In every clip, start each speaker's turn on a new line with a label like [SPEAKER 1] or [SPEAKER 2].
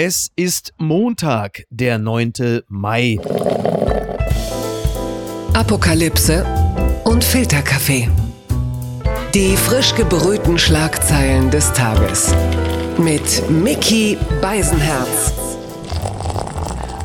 [SPEAKER 1] Es ist Montag, der 9. Mai.
[SPEAKER 2] Apokalypse und Filterkaffee. Die frisch gebrühten Schlagzeilen des Tages. Mit Mickey Beisenherz.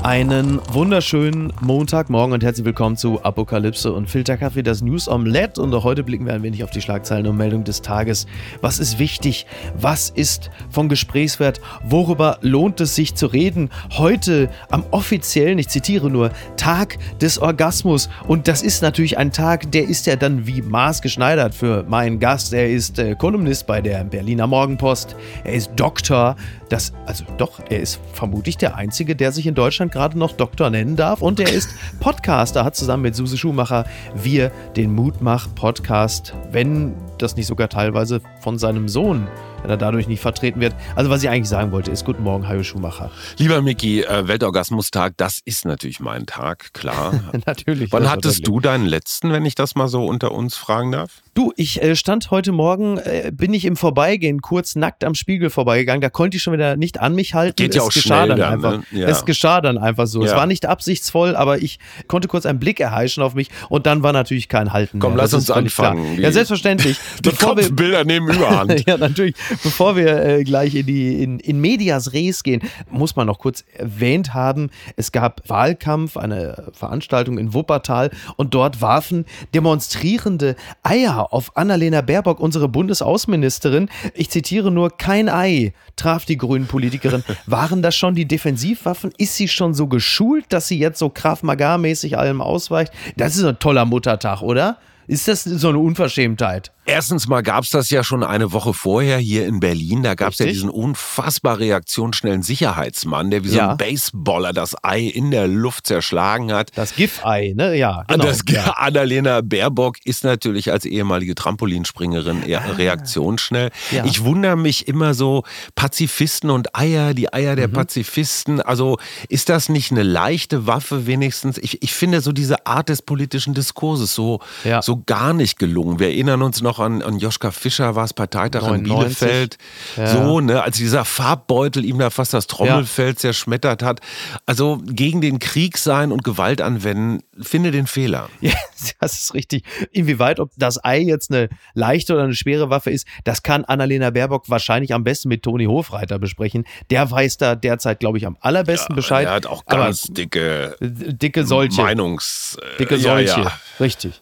[SPEAKER 1] Einen wunderschönen Montagmorgen und herzlich willkommen zu Apokalypse und Filterkaffee, das News Omelette. Und auch heute blicken wir ein wenig auf die Schlagzeilen und Meldungen des Tages. Was ist wichtig? Was ist von Gesprächswert? Worüber lohnt es sich zu reden? Heute am offiziellen, ich zitiere nur, Tag des Orgasmus. Und das ist natürlich ein Tag, der ist ja dann wie maßgeschneidert für meinen Gast. Er ist äh, Kolumnist bei der Berliner Morgenpost. Er ist Doktor. Das, also doch, er ist vermutlich der Einzige, der sich in Deutschland gerade noch Doktor nennen darf. Und er ist Podcaster, hat zusammen mit Suse Schumacher wir den Mutmach-Podcast, wenn das nicht sogar teilweise von seinem Sohn wenn er dadurch nicht vertreten wird. Also was ich eigentlich sagen wollte, ist Guten Morgen, Hajo Schumacher.
[SPEAKER 3] Lieber Micky, äh, Weltorgasmustag, das ist natürlich mein Tag, klar.
[SPEAKER 1] natürlich.
[SPEAKER 3] Wann hattest du deinen letzten, wenn ich das mal so unter uns fragen darf?
[SPEAKER 1] Du, ich äh, stand heute Morgen, äh, bin ich im Vorbeigehen kurz nackt am Spiegel vorbeigegangen. Da konnte ich schon wieder nicht an mich halten.
[SPEAKER 3] Geht ja
[SPEAKER 1] es
[SPEAKER 3] auch
[SPEAKER 1] geschah
[SPEAKER 3] schnell
[SPEAKER 1] dann einfach.
[SPEAKER 3] ne? Ja.
[SPEAKER 1] Es geschah dann einfach so. Es
[SPEAKER 3] Ja.
[SPEAKER 1] war nicht absichtsvoll, aber ich konnte kurz einen Blick erheischen auf mich und dann war natürlich kein Halten
[SPEAKER 3] Komm,
[SPEAKER 1] mehr.
[SPEAKER 3] lass uns anfangen.
[SPEAKER 1] Ja, selbstverständlich.
[SPEAKER 3] Die
[SPEAKER 1] Bevor wir,
[SPEAKER 3] Kopfbilder nehmen Überhand.
[SPEAKER 1] ja, natürlich. Bevor wir äh, gleich in die in, in Medias Res gehen, muss man noch kurz erwähnt haben, es gab Wahlkampf, eine Veranstaltung in Wuppertal und dort warfen demonstrierende Eier auf Annalena Baerbock, unsere Bundesaußenministerin. Ich zitiere nur, kein Ei traf die grünen Politikerin. Waren das schon die Defensivwaffen? Ist sie schon so geschult, dass sie jetzt so Krav Maga-mäßig allem ausweicht? Das ist ein toller Muttertag, oder? Ist das so eine Unverschämtheit?
[SPEAKER 3] Erstens mal gab es das ja schon eine Woche vorher hier in Berlin. Da gab es ja diesen unfassbar reaktionsschnellen Sicherheitsmann, der wie so
[SPEAKER 1] Ja.
[SPEAKER 3] ein Baseballer das Ei in der Luft zerschlagen hat.
[SPEAKER 1] Das GIF-Ei, ne? Ja, genau.
[SPEAKER 3] das,
[SPEAKER 1] ja.
[SPEAKER 3] Annalena Baerbock ist natürlich als ehemalige Trampolinspringerin eher reaktionsschnell.
[SPEAKER 1] Ah. Ja.
[SPEAKER 3] Ich wundere mich immer so, Pazifisten und Eier, die Eier
[SPEAKER 1] Mhm.
[SPEAKER 3] der Pazifisten. Also ist das nicht eine leichte Waffe wenigstens? Ich, ich finde so diese Art des politischen Diskurses so,
[SPEAKER 1] Ja.
[SPEAKER 3] So gar nicht gelungen. Wir erinnern uns noch an, an Joschka Fischer, war es Parteitag in
[SPEAKER 1] 99.
[SPEAKER 3] Bielefeld.
[SPEAKER 1] Ja.
[SPEAKER 3] So, ne, als dieser Farbbeutel ihm da fast das Trommelfell zerschmettert hat. Also gegen den Krieg sein und Gewalt anwenden, finde den Fehler.
[SPEAKER 1] Ja, das ist richtig. Inwieweit, ob das Ei jetzt eine leichte oder eine schwere Waffe ist, das kann Annalena Baerbock wahrscheinlich am besten mit Toni Hofreiter besprechen. Der weiß da derzeit, glaube ich, am allerbesten Bescheid.
[SPEAKER 3] Er hat auch
[SPEAKER 1] Aber
[SPEAKER 3] ganz dicke
[SPEAKER 1] dicke solche.
[SPEAKER 3] Meinungs...
[SPEAKER 1] Dicke
[SPEAKER 3] ja,
[SPEAKER 1] solche.
[SPEAKER 3] ja.
[SPEAKER 1] Richtig.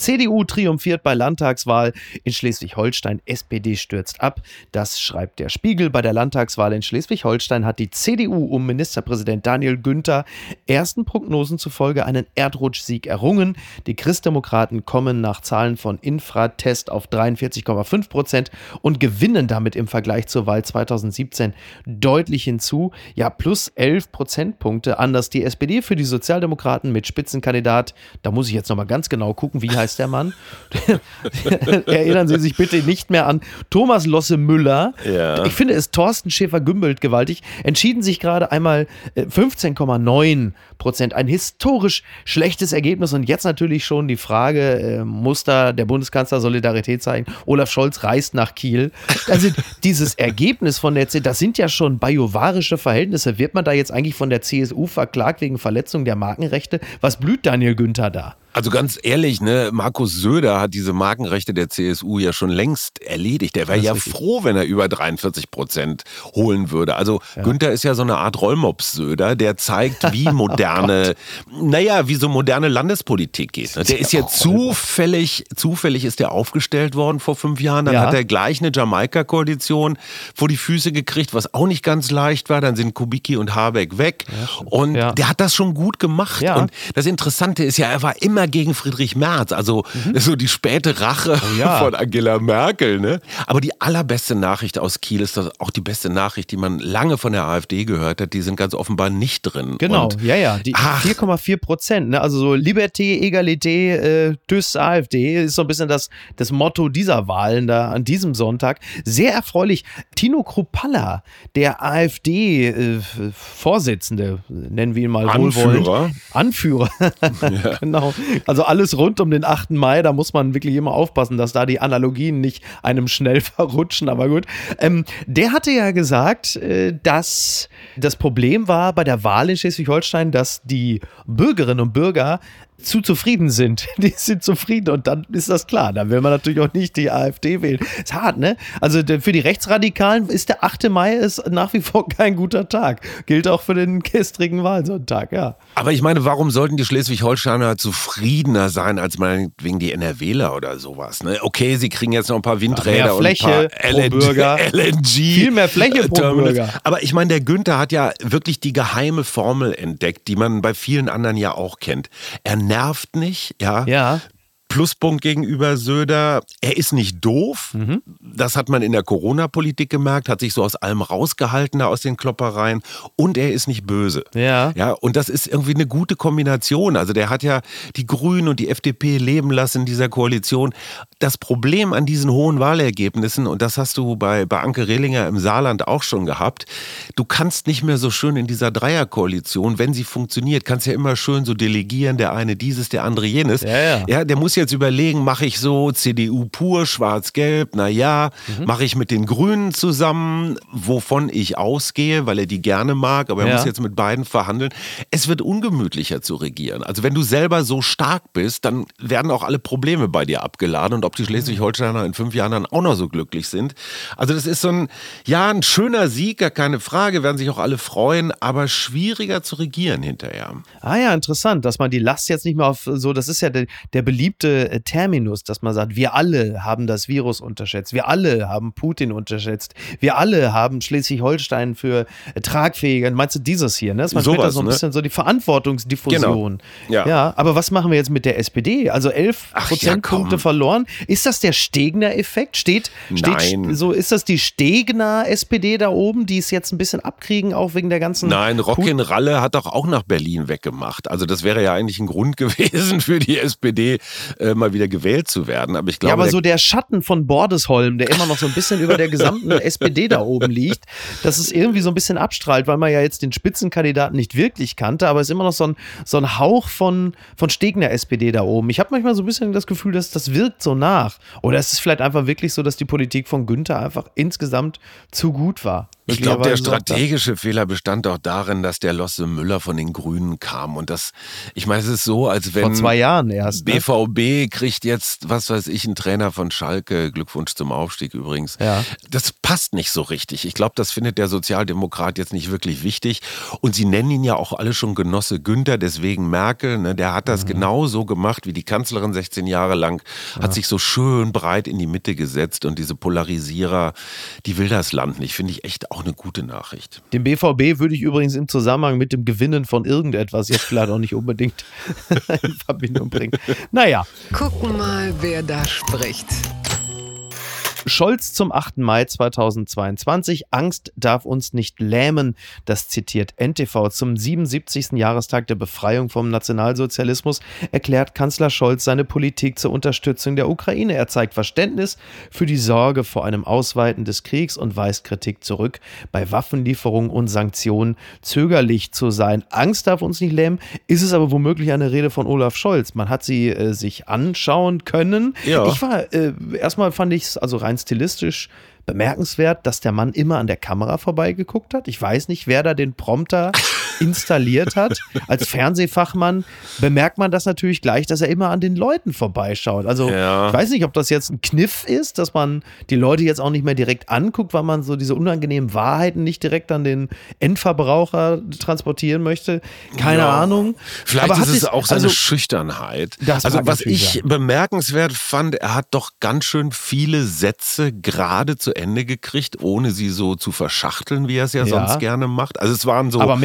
[SPEAKER 1] CDU triumphiert bei Landtagswahl in Schleswig-Holstein, SPD stürzt ab. Das schreibt der Spiegel. Bei der Landtagswahl in Schleswig-Holstein hat die CDU um Ministerpräsident Daniel Günther ersten Prognosen zufolge einen Erdrutschsieg errungen. Die Christdemokraten kommen nach Zahlen von Infratest auf 43,5 Prozent und gewinnen damit im Vergleich zur Wahl 2017 deutlich hinzu. Ja, plus 11 Prozentpunkte. Anders die SPD für die Sozialdemokraten mit Spitzenkandidat. Da muss ich jetzt nochmal ganz genau gucken, wie heißt der Mann? Erinnern Sie sich bitte nicht mehr an Thomas Losse Müller.
[SPEAKER 3] Ja.
[SPEAKER 1] Ich finde es Thorsten Schäfer-Gümbelt gewaltig. Entschieden sich gerade einmal äh, 15,9 Prozent. Ein historisch schlechtes Ergebnis. Und jetzt natürlich schon die Frage, äh, muss da der Bundeskanzler Solidarität zeigen? Olaf Scholz reist nach Kiel. Also dieses Ergebnis von der CDU, das sind ja schon bajovarische Verhältnisse. Wird man da jetzt eigentlich von der CSU verklagt wegen Verletzung der Markenrechte? Was blüht Daniel Günther da?
[SPEAKER 3] Also ganz ehrlich, ne, Markus Söder hat diese Markenrechte der CSU ja schon längst erledigt. Der wäre ja
[SPEAKER 1] richtig.
[SPEAKER 3] froh, wenn er über 43 Prozent holen würde. Also Günther ist ja so eine Art Rollmops-Söder, der zeigt, wie moderne, naja, wie so moderne Landespolitik geht. ne? Der ist ja zufällig, zufällig ist der aufgestellt worden vor fünf Jahren. Dann
[SPEAKER 1] Ja.
[SPEAKER 3] hat er gleich eine Jamaika-Koalition vor die Füße gekriegt, was auch nicht ganz leicht war. Dann sind Kubicki und Habeck weg. und
[SPEAKER 1] Ja.
[SPEAKER 3] der hat das schon gut gemacht.
[SPEAKER 1] Ja.
[SPEAKER 3] Und das Interessante ist ja, er war immer gegen Friedrich Merz, also so die späte Rache
[SPEAKER 1] Mhm. Oh ja.
[SPEAKER 3] von Angela Merkel. Ne? Aber die allerbeste Nachricht aus Kiel ist das auch die beste Nachricht, die man lange von der AfD gehört hat. Die sind ganz offenbar nicht drin.
[SPEAKER 1] Genau,
[SPEAKER 3] Und
[SPEAKER 1] ja, ja. Die
[SPEAKER 3] Ach.
[SPEAKER 1] 4,4 Prozent. Ne? Also so Liberté, Egalité, äh, TÜS, AfD ist so ein bisschen das, das Motto dieser Wahlen da an diesem Sonntag. Sehr erfreulich. Tino Kruppalla, der AfD-Vorsitzende, nennen wir ihn mal
[SPEAKER 3] Anführer.
[SPEAKER 1] wohlwollend. Anführer. genau. Also alles rund um den 8. Mai, da muss man wirklich immer aufpassen, dass da die Analogien nicht einem schnell verrutschen, aber gut. Ähm, der hatte ja gesagt, äh, dass das Problem war bei der Wahl in Schleswig-Holstein, dass die Bürgerinnen und Bürger zu zufrieden sind. Die sind zufrieden und dann ist das klar. Dann will man natürlich auch nicht die AfD wählen. Ist hart, ne? Also für die Rechtsradikalen ist der 8. Mai ist nach wie vor kein guter Tag. Gilt auch für den gestrigen Wahlsonntag, ja.
[SPEAKER 3] Aber ich meine, warum sollten die Schleswig-Holsteiner zufriedener sein als meinetwegen die NRWler oder sowas? Ne? Okay, sie kriegen jetzt noch ein paar Windräder
[SPEAKER 1] mehr Fläche
[SPEAKER 3] und ein paar LNG,
[SPEAKER 1] Bürger.
[SPEAKER 3] LNG.
[SPEAKER 1] Viel mehr Fläche pro
[SPEAKER 3] Terminals.
[SPEAKER 1] Bürger.
[SPEAKER 3] Aber ich meine, der Günther hat ja wirklich die geheime Formel entdeckt, die man bei vielen anderen ja auch kennt. Er nervt nicht, ja.
[SPEAKER 1] Ja.
[SPEAKER 3] Pluspunkt gegenüber Söder. Er ist nicht doof.
[SPEAKER 1] Mhm.
[SPEAKER 3] Das hat man in der Corona-Politik gemerkt, hat sich so aus allem rausgehalten, da aus den Kloppereien. Und er ist nicht böse.
[SPEAKER 1] Ja.
[SPEAKER 3] Ja, und das ist irgendwie eine gute Kombination. Also der hat ja die Grünen und die FDP leben lassen in dieser Koalition. Das Problem an diesen hohen Wahlergebnissen, und das hast du bei, bei Anke Rehlinger im Saarland auch schon gehabt, du kannst nicht mehr so schön in dieser Dreierkoalition, wenn sie funktioniert, kannst ja immer schön so delegieren, der eine dieses, der andere jenes.
[SPEAKER 1] Ja, ja.
[SPEAKER 3] Ja, der muss jetzt überlegen, mache ich so CDU pur, schwarz-gelb, naja,
[SPEAKER 1] Mhm.
[SPEAKER 3] mache ich mit den Grünen zusammen, wovon ich ausgehe, weil er die gerne mag, aber er
[SPEAKER 1] Ja.
[SPEAKER 3] muss jetzt mit beiden verhandeln. Es wird ungemütlicher zu regieren. Also wenn du selber so stark bist, dann werden auch alle Probleme bei dir abgeladen und ob die Schleswig-Holsteiner in fünf Jahren dann auch noch so glücklich sind. Also das ist so ein, ja, ein schöner Sieg, gar keine Frage, werden sich auch alle freuen, aber schwieriger zu regieren hinterher.
[SPEAKER 1] Ah ja, interessant, dass man die Last jetzt nicht mehr auf so, das ist ja der, der beliebte äh, Terminus, dass man sagt, wir alle haben das Virus unterschätzt, wir alle haben Putin unterschätzt, wir alle haben Schleswig-Holstein für äh, tragfähiger, meinst du dieses hier, ne? Dass man später
[SPEAKER 3] Sowas,
[SPEAKER 1] so ein
[SPEAKER 3] ne?
[SPEAKER 1] bisschen so die Verantwortungsdiffusion.
[SPEAKER 3] Genau. Ja.
[SPEAKER 1] ja, aber was machen wir jetzt mit der SPD? Also elf
[SPEAKER 3] Ach ja,
[SPEAKER 1] Prozentpunkte
[SPEAKER 3] komm.
[SPEAKER 1] verloren. Ist das der Stegner-Effekt? Steht, steht
[SPEAKER 3] Nein.
[SPEAKER 1] so, ist das die Stegner-SPD da oben, die es jetzt ein bisschen abkriegen, auch wegen der ganzen
[SPEAKER 3] Nein, Rockin Ralle hat doch auch nach Berlin weggemacht. Also das wäre ja eigentlich ein Grund gewesen für die SPD, äh, mal wieder gewählt zu werden. Aber ich glaube,
[SPEAKER 1] ja, aber
[SPEAKER 3] der-
[SPEAKER 1] so der Schatten von Bordesholm, der immer noch so ein bisschen über der gesamten SPD da oben liegt, dass es irgendwie so ein bisschen abstrahlt, weil man ja jetzt den Spitzenkandidaten nicht wirklich kannte, aber es ist immer noch so ein, so ein Hauch von, von Stegner SPD da oben. Ich habe manchmal so ein bisschen das Gefühl, dass das wirkt so nach. Oder ist es vielleicht einfach wirklich so, dass die Politik von Günther einfach insgesamt zu gut war?
[SPEAKER 3] Ich glaube, der
[SPEAKER 1] er.
[SPEAKER 3] strategische Fehler bestand auch darin, dass der Losse Müller von den Grünen kam. Und das, ich meine, es ist so, als wenn
[SPEAKER 1] Vor zwei Jahren erst. Ne?
[SPEAKER 3] Kriegt jetzt, was weiß ich, einen Trainer von Schalke. Glückwunsch zum Aufstieg übrigens.
[SPEAKER 1] Ja.
[SPEAKER 3] Das passt nicht so richtig. Ich glaube, das findet der Sozialdemokrat jetzt nicht wirklich wichtig. Und sie nennen ihn ja auch alle schon Genosse Günther, deswegen Merkel. Ne, der hat
[SPEAKER 1] Mhm.
[SPEAKER 3] das genau so gemacht wie die Kanzlerin 16 Jahre lang. Hat sich so schön breit in die Mitte gesetzt. Und diese Polarisierer, die will das Land nicht. Finde ich echt auch eine gute Nachricht.
[SPEAKER 1] Den BVB würde ich übrigens im Zusammenhang mit dem Gewinnen von irgendetwas jetzt vielleicht auch nicht unbedingt in Verbindung bringen. Naja,
[SPEAKER 2] Gucken mal, wer da spricht.
[SPEAKER 1] Scholz zum 8. Mai 2022. Angst darf uns nicht lähmen. Das zitiert NTV. Zum 77. Jahrestag der Befreiung vom Nationalsozialismus erklärt Kanzler Scholz seine Politik zur Unterstützung der Ukraine. Er zeigt Verständnis für die Sorge vor einem Ausweiten des Kriegs und weist Kritik zurück, bei Waffenlieferungen und Sanktionen zögerlich zu sein. Angst darf uns nicht lähmen. Ist es aber womöglich eine Rede von Olaf Scholz? Man hat sie äh, sich anschauen können.
[SPEAKER 3] Ja.
[SPEAKER 1] Ich war, äh, erstmal fand ich es also rein stilistisch bemerkenswert, dass der Mann immer an der Kamera vorbeigeguckt hat. Ich weiß nicht, wer da den Prompter installiert hat. Als Fernsehfachmann bemerkt man das natürlich gleich, dass er immer an den Leuten vorbeischaut. Also
[SPEAKER 3] Ja.
[SPEAKER 1] ich weiß nicht, ob das jetzt ein Kniff ist, dass man die Leute jetzt auch nicht mehr direkt anguckt, weil man so diese unangenehmen Wahrheiten nicht direkt an den Endverbraucher transportieren möchte. Keine
[SPEAKER 3] Ja.
[SPEAKER 1] Ahnung.
[SPEAKER 3] Vielleicht
[SPEAKER 1] Aber
[SPEAKER 3] ist
[SPEAKER 1] hat
[SPEAKER 3] es auch seine
[SPEAKER 1] also,
[SPEAKER 3] Schüchternheit. Also was ich bemerkenswert fand, er hat doch ganz schön viele Sätze gerade zu Ende gekriegt, ohne sie so zu verschachteln, wie er es ja,
[SPEAKER 1] Ja.
[SPEAKER 3] sonst gerne macht. Also es waren so.
[SPEAKER 1] Aber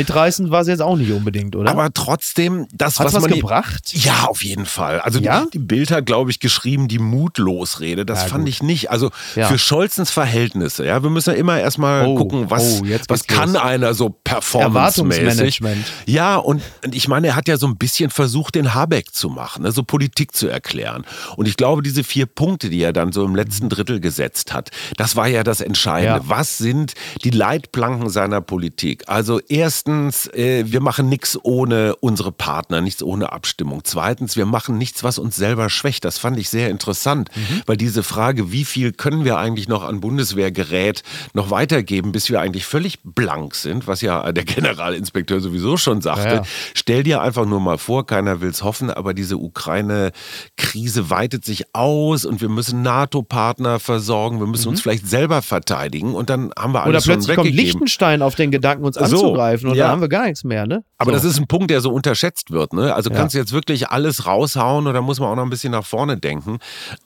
[SPEAKER 1] mitreißend war es jetzt auch nicht unbedingt, oder?
[SPEAKER 3] aber trotzdem, das,
[SPEAKER 1] Hat's
[SPEAKER 3] was
[SPEAKER 1] was
[SPEAKER 3] man.
[SPEAKER 1] gebracht?
[SPEAKER 3] Ja, auf jeden Fall. Also
[SPEAKER 1] Ja?
[SPEAKER 3] die, die Bild hat, glaube ich, geschrieben, die Mutlosrede. Das
[SPEAKER 1] Ja,
[SPEAKER 3] fand
[SPEAKER 1] gut.
[SPEAKER 3] ich nicht. Also
[SPEAKER 1] Ja.
[SPEAKER 3] für Scholzens Verhältnisse, ja, wir müssen ja immer erstmal
[SPEAKER 1] Oh,
[SPEAKER 3] gucken, was,
[SPEAKER 1] oh,
[SPEAKER 3] was kann
[SPEAKER 1] los.
[SPEAKER 3] einer so performancemäßig. Ja, und, und ich meine, er hat ja so ein bisschen versucht, den Habeck zu machen, ne, so Politik zu erklären. Und ich glaube, diese vier Punkte, die er dann so im letzten Drittel gesetzt hat, das war ja das Entscheidende. Was sind die Leitplanken seiner Politik? Also erstens äh, wir machen nichts ohne unsere Partner, nichts ohne Abstimmung. Zweitens, wir machen nichts, was uns selber schwächt. Das fand ich sehr interessant, mhm. weil diese Frage, wie viel können wir eigentlich noch an Bundeswehrgerät noch weitergeben, bis wir eigentlich völlig blank sind, was ja der Generalinspekteur sowieso schon sagte. Ja, ja. Stell dir einfach nur mal vor, keiner will es hoffen, aber diese Ukraine-Krise weitet sich aus und wir müssen NATO-Partner versorgen, wir müssen mhm. uns vielleicht selber verteidigen und dann haben wir alles
[SPEAKER 1] Oder plötzlich kommt Liechtenstein auf den Gedanken, uns anzugreifen und ja. dann haben wir gar nichts mehr, ne?
[SPEAKER 3] Aber so. das ist ein Punkt, der so unterschätzt wird, ne? Also kannst du jetzt wirklich alles raushauen oder muss man auch noch ein bisschen nach vorne denken?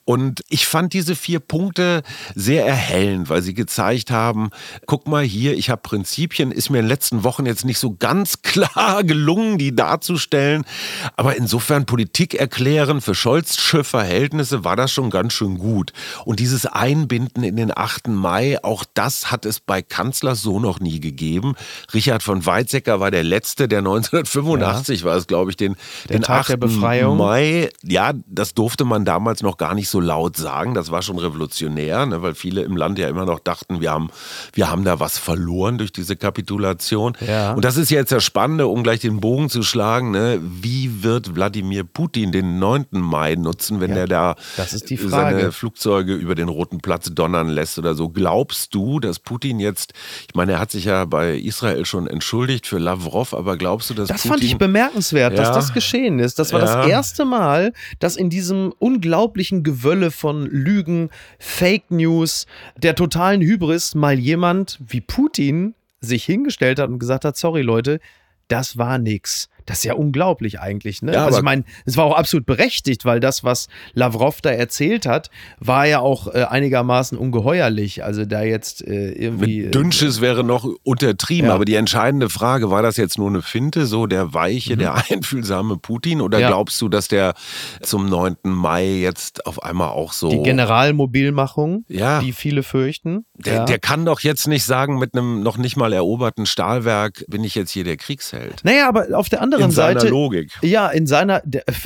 [SPEAKER 3] Und ich fand diese vier Punkte sehr erhellend, weil sie gezeigt haben, guck mal hier, ich habe Prinzipien, ist mir in den letzten Wochen jetzt nicht so ganz klar gelungen, die darzustellen. Aber insofern Politik erklären für Scholzsche Verhältnisse war das schon ganz schön gut. Und dieses Einbinden in den 8. Mai, auch das hat es bei Kanzlers so noch nie gegeben. Richard von Weizsäcker war der Letzte, der 1985 ja. war es, glaube ich, den,
[SPEAKER 1] der
[SPEAKER 3] den
[SPEAKER 1] Tag 8. der Befreiung.
[SPEAKER 3] Mai. Ja, das durfte man damals noch gar nicht so laut sagen. Das war schon revolutionär, ne, weil viele im Land ja immer noch dachten, wir haben, wir haben da was verloren durch diese Kapitulation. Ja. Und das ist jetzt das Spannende, um gleich den Bogen zu schlagen. Ne, wie wird Wladimir Putin den 9. Mai nutzen, wenn ja, er da seine Flugzeuge über den Roten Platz donnern lässt oder so? Glaubst du, dass Putin jetzt, ich meine, er hat sich ja bei Israel schon entschuldigt für Lavrov, aber glaubst du, dass
[SPEAKER 1] das
[SPEAKER 3] Putin...
[SPEAKER 1] fand ich bemerkenswert, ja, dass das geschehen ist. Das war ja. das erste Mal, dass in diesem unglaublichen Gewölle von Lügen, Fake News, der totalen Hybris mal jemand wie Putin sich hingestellt hat und gesagt hat, sorry Leute, das war nix. Das ist ja unglaublich eigentlich. Ne? Ja, also ich meine, es war auch absolut berechtigt, weil das, was Lavrov da erzählt hat, war ja auch äh, einigermaßen ungeheuerlich. Also da jetzt äh, irgendwie.
[SPEAKER 3] Mit Dünnsches äh, wäre noch untertrieben, ja. aber die entscheidende Frage, war das jetzt nur eine Finte, so der weiche, mhm. der einfühlsame Putin? Oder ja. glaubst du, dass der zum 9. Mai jetzt auf einmal auch so.
[SPEAKER 1] Die Generalmobilmachung, die viele fürchten.
[SPEAKER 3] Der, der kann doch jetzt nicht sagen, mit einem noch nicht mal eroberten Stahlwerk bin ich jetzt hier der Kriegsheld.
[SPEAKER 1] Naja, aber auf der anderen
[SPEAKER 3] in
[SPEAKER 1] Seite.
[SPEAKER 3] In seiner Logik.
[SPEAKER 1] Ja, in seiner,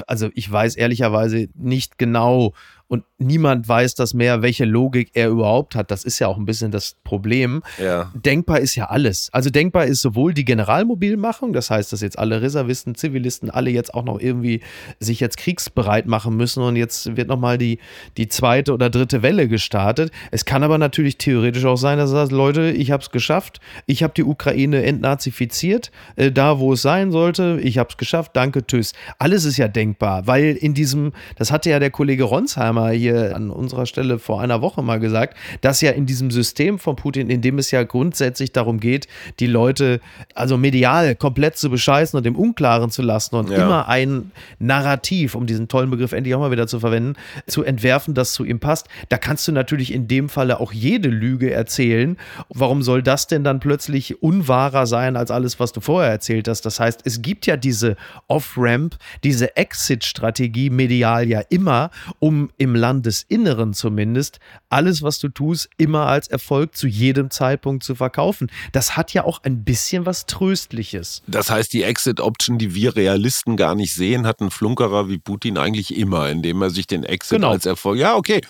[SPEAKER 1] also ich weiß ehrlicherweise nicht genau, und niemand weiß das mehr, welche Logik er überhaupt hat. Das ist ja auch ein bisschen das Problem. Ja. Denkbar ist ja alles. Also denkbar ist sowohl die Generalmobilmachung, das heißt, dass jetzt alle Reservisten, Zivilisten, alle jetzt auch noch irgendwie sich jetzt kriegsbereit machen müssen und jetzt wird nochmal die, die zweite oder dritte Welle gestartet. Es kann aber natürlich theoretisch auch sein, dass er sagt, Leute, ich habe es geschafft, ich habe die Ukraine entnazifiziert, äh, da wo es sein sollte, ich habe es geschafft, danke, tschüss. Alles ist ja denkbar, weil in diesem, das hatte ja der Kollege Ronsheimer mal hier an unserer Stelle vor einer Woche mal gesagt, dass ja in diesem System von Putin, in dem es ja grundsätzlich darum geht, die Leute also medial komplett zu bescheißen und im Unklaren zu lassen und ja. immer ein Narrativ, um diesen tollen Begriff endlich auch mal wieder zu verwenden, zu entwerfen, das zu ihm passt. Da kannst du natürlich in dem Falle auch jede Lüge erzählen. Warum soll das denn dann plötzlich unwahrer sein als alles, was du vorher erzählt hast? Das heißt, es gibt ja diese Off-Ramp, diese Exit-Strategie medial ja immer, um im Landesinneren zumindest, alles, was du tust, immer als Erfolg zu jedem Zeitpunkt zu verkaufen. Das hat ja auch ein bisschen was Tröstliches.
[SPEAKER 3] Das heißt, die Exit-Option, die wir Realisten gar nicht sehen, hat ein Flunkerer wie Putin eigentlich immer, indem er sich den Exit genau. als Erfolg. Ja, okay.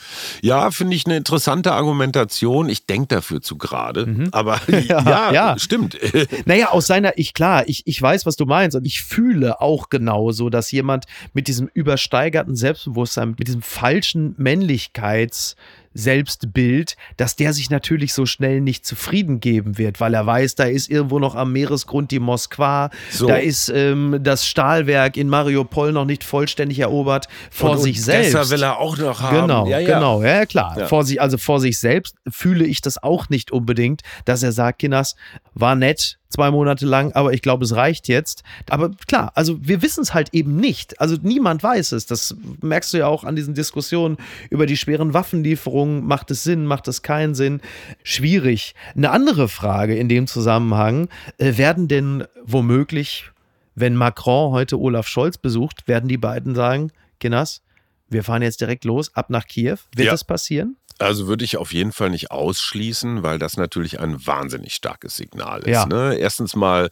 [SPEAKER 3] Ja, finde ich eine interessante Argumentation. Ich denke dafür zu gerade. Mhm. Aber ja, ja, ja, stimmt.
[SPEAKER 1] Naja, aus seiner, ich klar, ich, ich weiß, was du meinst und ich fühle auch genauso, dass jemand mit diesem übersteigerten Selbstbewusstsein, mit diesem falschen falschen Männlichkeits- Selbstbild, dass der sich natürlich so schnell nicht zufrieden geben wird, weil er weiß, da ist irgendwo noch am Meeresgrund die Moskwa, so. da ist ähm, das Stahlwerk in Mariupol noch nicht vollständig erobert vor und, sich und selbst.
[SPEAKER 3] Deshalb will er auch noch haben.
[SPEAKER 1] Genau, ja, ja. genau, ja klar. Ja. Vor sich, also vor sich selbst fühle ich das auch nicht unbedingt, dass er sagt, Kinas, war nett, zwei Monate lang, aber ich glaube, es reicht jetzt. Aber klar, also wir wissen es halt eben nicht. Also niemand weiß es. Das merkst du ja auch an diesen Diskussionen über die schweren Waffenlieferungen. Macht es Sinn, macht es keinen Sinn? Schwierig. Eine andere Frage in dem Zusammenhang, äh, werden denn womöglich, wenn Macron heute Olaf Scholz besucht, werden die beiden sagen, Kinas, wir fahren jetzt direkt los, ab nach Kiew. Wird ja. das passieren?
[SPEAKER 3] Also würde ich auf jeden Fall nicht ausschließen, weil das natürlich ein wahnsinnig starkes Signal ist.
[SPEAKER 1] Ja.
[SPEAKER 3] Ne? Erstens mal,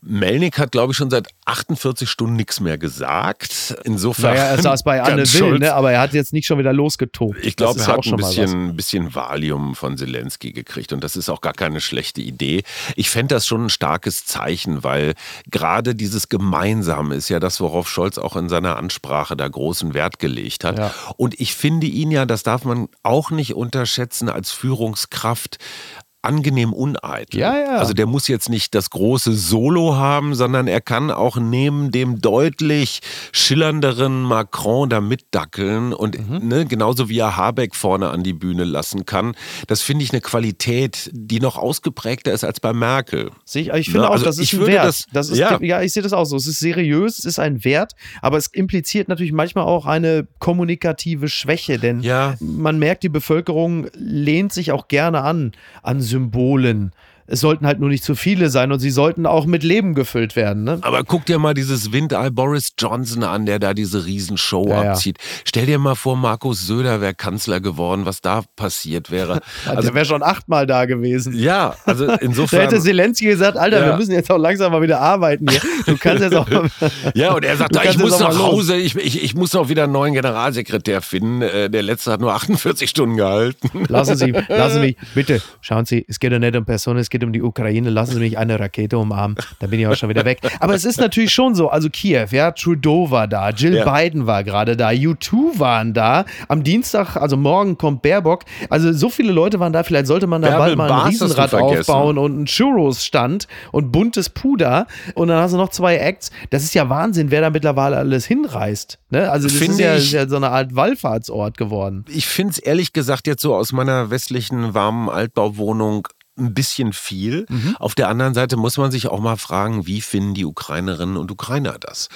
[SPEAKER 3] Melnik hat, glaube ich, schon seit 48 Stunden nichts mehr gesagt. Insofern.
[SPEAKER 1] Naja, er saß bei Anne Will, ne? aber er hat jetzt nicht schon wieder losgetobt.
[SPEAKER 3] Ich glaube, er hat ein bisschen, ein bisschen Valium von Zelensky gekriegt und das ist auch gar keine schlechte Idee. Ich fände das schon ein starkes Zeichen, weil gerade dieses Gemeinsame ist ja das, worauf Scholz auch in seiner Ansprache da großen Wert gelegt hat.
[SPEAKER 1] Ja.
[SPEAKER 3] Und ich finde ihn ja, das darf man auch nicht unterschätzen, als Führungskraft angenehm uneitel.
[SPEAKER 1] Ja, ja.
[SPEAKER 3] Also der muss jetzt nicht das große Solo haben, sondern er kann auch neben dem deutlich schillernderen Macron da mitdackeln und
[SPEAKER 1] Mhm.
[SPEAKER 3] ne, genauso wie er Habeck vorne an die Bühne lassen kann. Das finde ich eine Qualität, die noch ausgeprägter ist als bei Merkel.
[SPEAKER 1] Ich, ich finde
[SPEAKER 3] Ja,
[SPEAKER 1] auch,
[SPEAKER 3] also
[SPEAKER 1] das ist
[SPEAKER 3] ich
[SPEAKER 1] ein Wert.
[SPEAKER 3] das-
[SPEAKER 1] Das ist,
[SPEAKER 3] ja.
[SPEAKER 1] ja. ich sehe das auch so. Es ist seriös, es ist ein Wert, aber es impliziert natürlich manchmal auch eine kommunikative Schwäche, denn
[SPEAKER 3] Ja.
[SPEAKER 1] man merkt, die Bevölkerung lehnt sich auch gerne an, an Symbolen. Es sollten halt nur nicht zu viele sein und sie sollten auch mit Leben gefüllt werden. Ne?
[SPEAKER 3] Aber guck dir mal dieses Windei Boris Johnson an, der da diese Riesenshow
[SPEAKER 1] Ja, ja.
[SPEAKER 3] abzieht. Stell dir mal vor, Markus Söder wäre Kanzler geworden, was da passiert wäre.
[SPEAKER 1] Also, der wäre schon achtmal da gewesen.
[SPEAKER 3] ja, also
[SPEAKER 1] Da
[SPEAKER 3] insofern.
[SPEAKER 1] hätte Zelensky gesagt, Alter,
[SPEAKER 3] Ja.
[SPEAKER 1] wir müssen jetzt auch langsam mal wieder arbeiten hier. Du kannst jetzt auch
[SPEAKER 3] Ja, und er sagt,
[SPEAKER 1] Du
[SPEAKER 3] ich muss nach. Hause, ich, ich, ich muss auch wieder einen neuen Generalsekretär finden. Äh, Der letzte hat nur 48 Stunden gehalten.
[SPEAKER 1] Lassen Sie, lassen Sie mich, bitte, schauen Sie, es geht ja nicht um Personen, es geht um die Ukraine. Lassen Sie mich eine Rakete umarmen, dann bin ich auch schon wieder weg. Aber es ist natürlich schon so, also Kiew, ja, Trudeau war da, Jill
[SPEAKER 3] Ja.
[SPEAKER 1] Biden war gerade da, U2 waren da. Am Dienstag, also morgen kommt Baerbock. Also so viele Leute waren da, vielleicht sollte man da
[SPEAKER 3] Bärbel
[SPEAKER 1] bald mal ein
[SPEAKER 3] du
[SPEAKER 1] Riesenrad aufbauen und einen Churros-Stand und buntes Puder. Und dann hast du noch zwei Acts. Das ist ja Wahnsinn, wer da mittlerweile alles hinreist. Ne? Also das
[SPEAKER 3] Finde
[SPEAKER 1] ist ja,
[SPEAKER 3] ich-
[SPEAKER 1] ist ja so eine Art Wallfahrtsort geworden.
[SPEAKER 3] Ich finde es ehrlich gesagt jetzt so aus meiner westlichen warmen Altbauwohnung ein bisschen viel.
[SPEAKER 1] Mhm.
[SPEAKER 3] Auf der anderen Seite muss man sich auch mal fragen, wie finden die Ukrainerinnen und Ukrainer das?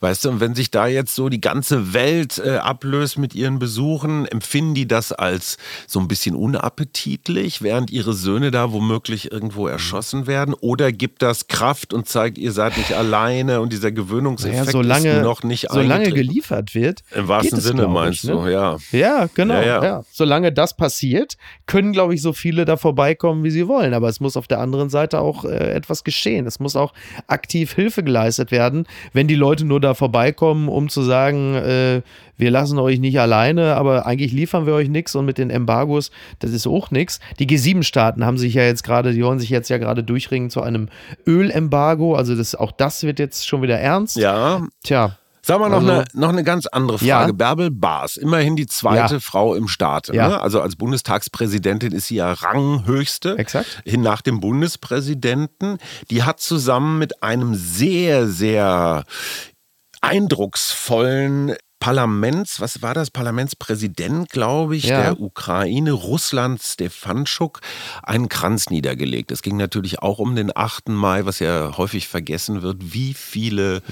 [SPEAKER 3] Weißt du, und wenn sich da jetzt so die ganze Welt äh, ablöst mit ihren Besuchen, empfinden die das als so ein bisschen unappetitlich, während ihre Söhne da womöglich irgendwo erschossen werden? Oder gibt das Kraft und zeigt, ihr seid nicht alleine und dieser Gewöhnungseffekt
[SPEAKER 1] Naja, solange,
[SPEAKER 3] ist noch nicht
[SPEAKER 1] solange geliefert wird.
[SPEAKER 3] Im wahrsten
[SPEAKER 1] es,
[SPEAKER 3] Sinne
[SPEAKER 1] glaub
[SPEAKER 3] meinst
[SPEAKER 1] ich,
[SPEAKER 3] du,
[SPEAKER 1] ne?
[SPEAKER 3] ja.
[SPEAKER 1] Ja, genau.
[SPEAKER 3] Ja,
[SPEAKER 1] Ja,
[SPEAKER 3] ja.
[SPEAKER 1] Solange das passiert, können, glaube ich, so viele da vorbeikommen, wie sie wollen. Aber es muss auf der anderen Seite auch äh, etwas geschehen. Es muss auch aktiv Hilfe geleistet werden. Wenn die Leute nur da vorbeikommen, um zu sagen, äh, wir lassen euch nicht alleine, aber eigentlich liefern wir euch nichts und mit den Embargos, das ist auch nichts. Die G7-Staaten haben sich ja jetzt gerade, die wollen sich jetzt ja gerade durchringen zu einem Ölembargo. Also das, auch das wird jetzt schon wieder ernst.
[SPEAKER 3] Ja,
[SPEAKER 1] Tja.
[SPEAKER 3] Sag mal noch,
[SPEAKER 1] Also-
[SPEAKER 3] eine, noch eine ganz andere Frage.
[SPEAKER 1] Ja.
[SPEAKER 3] Bärbel Baas, immerhin die zweite
[SPEAKER 1] Ja.
[SPEAKER 3] Frau im Staate.
[SPEAKER 1] Ja.
[SPEAKER 3] Ne? Also als Bundestagspräsidentin ist sie ja ranghöchste.
[SPEAKER 1] Exakt.
[SPEAKER 3] Hin nach dem Bundespräsidenten. Die hat zusammen mit einem sehr, sehr eindrucksvollen Parlaments, was war das? Parlamentspräsident, glaube ich,
[SPEAKER 1] Ja.
[SPEAKER 3] der Ukraine, Russland, Stefanschuk, einen Kranz niedergelegt. Es ging natürlich auch um den 8. Mai, was ja häufig vergessen wird, wie viele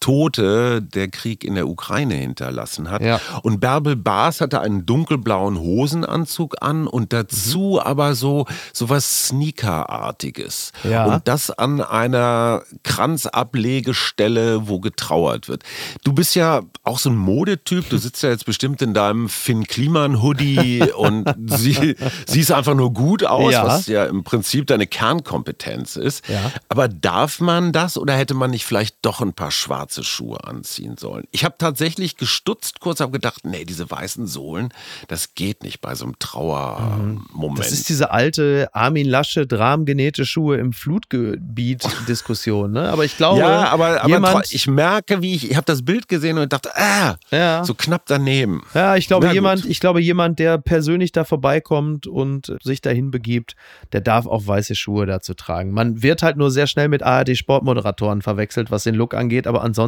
[SPEAKER 3] Tote der Krieg in der Ukraine hinterlassen hat.
[SPEAKER 1] Ja.
[SPEAKER 3] Und Bärbel Baas hatte einen dunkelblauen Hosenanzug an und dazu aber so, so was Sneakerartiges.
[SPEAKER 1] Ja.
[SPEAKER 3] Und das an einer Kranzablegestelle, wo getrauert wird. Du bist ja auch so ein Modetyp. Du sitzt ja jetzt bestimmt in deinem Finn Kliman Hoodie und sie, siehst einfach nur gut aus,
[SPEAKER 1] Ja.
[SPEAKER 3] was ja im Prinzip deine Kernkompetenz ist. Aber darf man das oder hätte man nicht vielleicht doch ein paar schwarze Schuhe anziehen sollen? Ich habe tatsächlich gestutzt, kurz habe gedacht, nee, diese weißen Sohlen, das geht nicht bei so einem Trauermoment.
[SPEAKER 1] Das ist diese alte Armin Lasche Dramengenähte Schuhe im Flutgebiet-Diskussion, ne? Aber ich glaube,
[SPEAKER 3] ja, aber, aber ich merke, wie ich, ich habe das Bild gesehen und dachte, ah,
[SPEAKER 1] Ja.
[SPEAKER 3] so knapp daneben.
[SPEAKER 1] ja, ich glaube,
[SPEAKER 3] Na gut.
[SPEAKER 1] jemand, ich glaube, jemand, der persönlich da vorbeikommt und sich dahin begibt, der darf auch weiße Schuhe dazu tragen. Man wird halt nur sehr schnell mit ARD-Sportmoderatoren verwechselt, was den Look angeht, aber ansonsten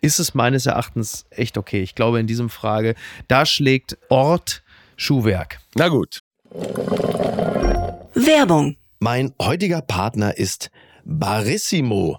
[SPEAKER 1] ist es meines Erachtens echt okay. Ich glaube, in diesem Frage, da schlägt Ort Schuhwerk.
[SPEAKER 3] Na gut.
[SPEAKER 4] Werbung.
[SPEAKER 5] Mein heutiger Partner ist Barissimo,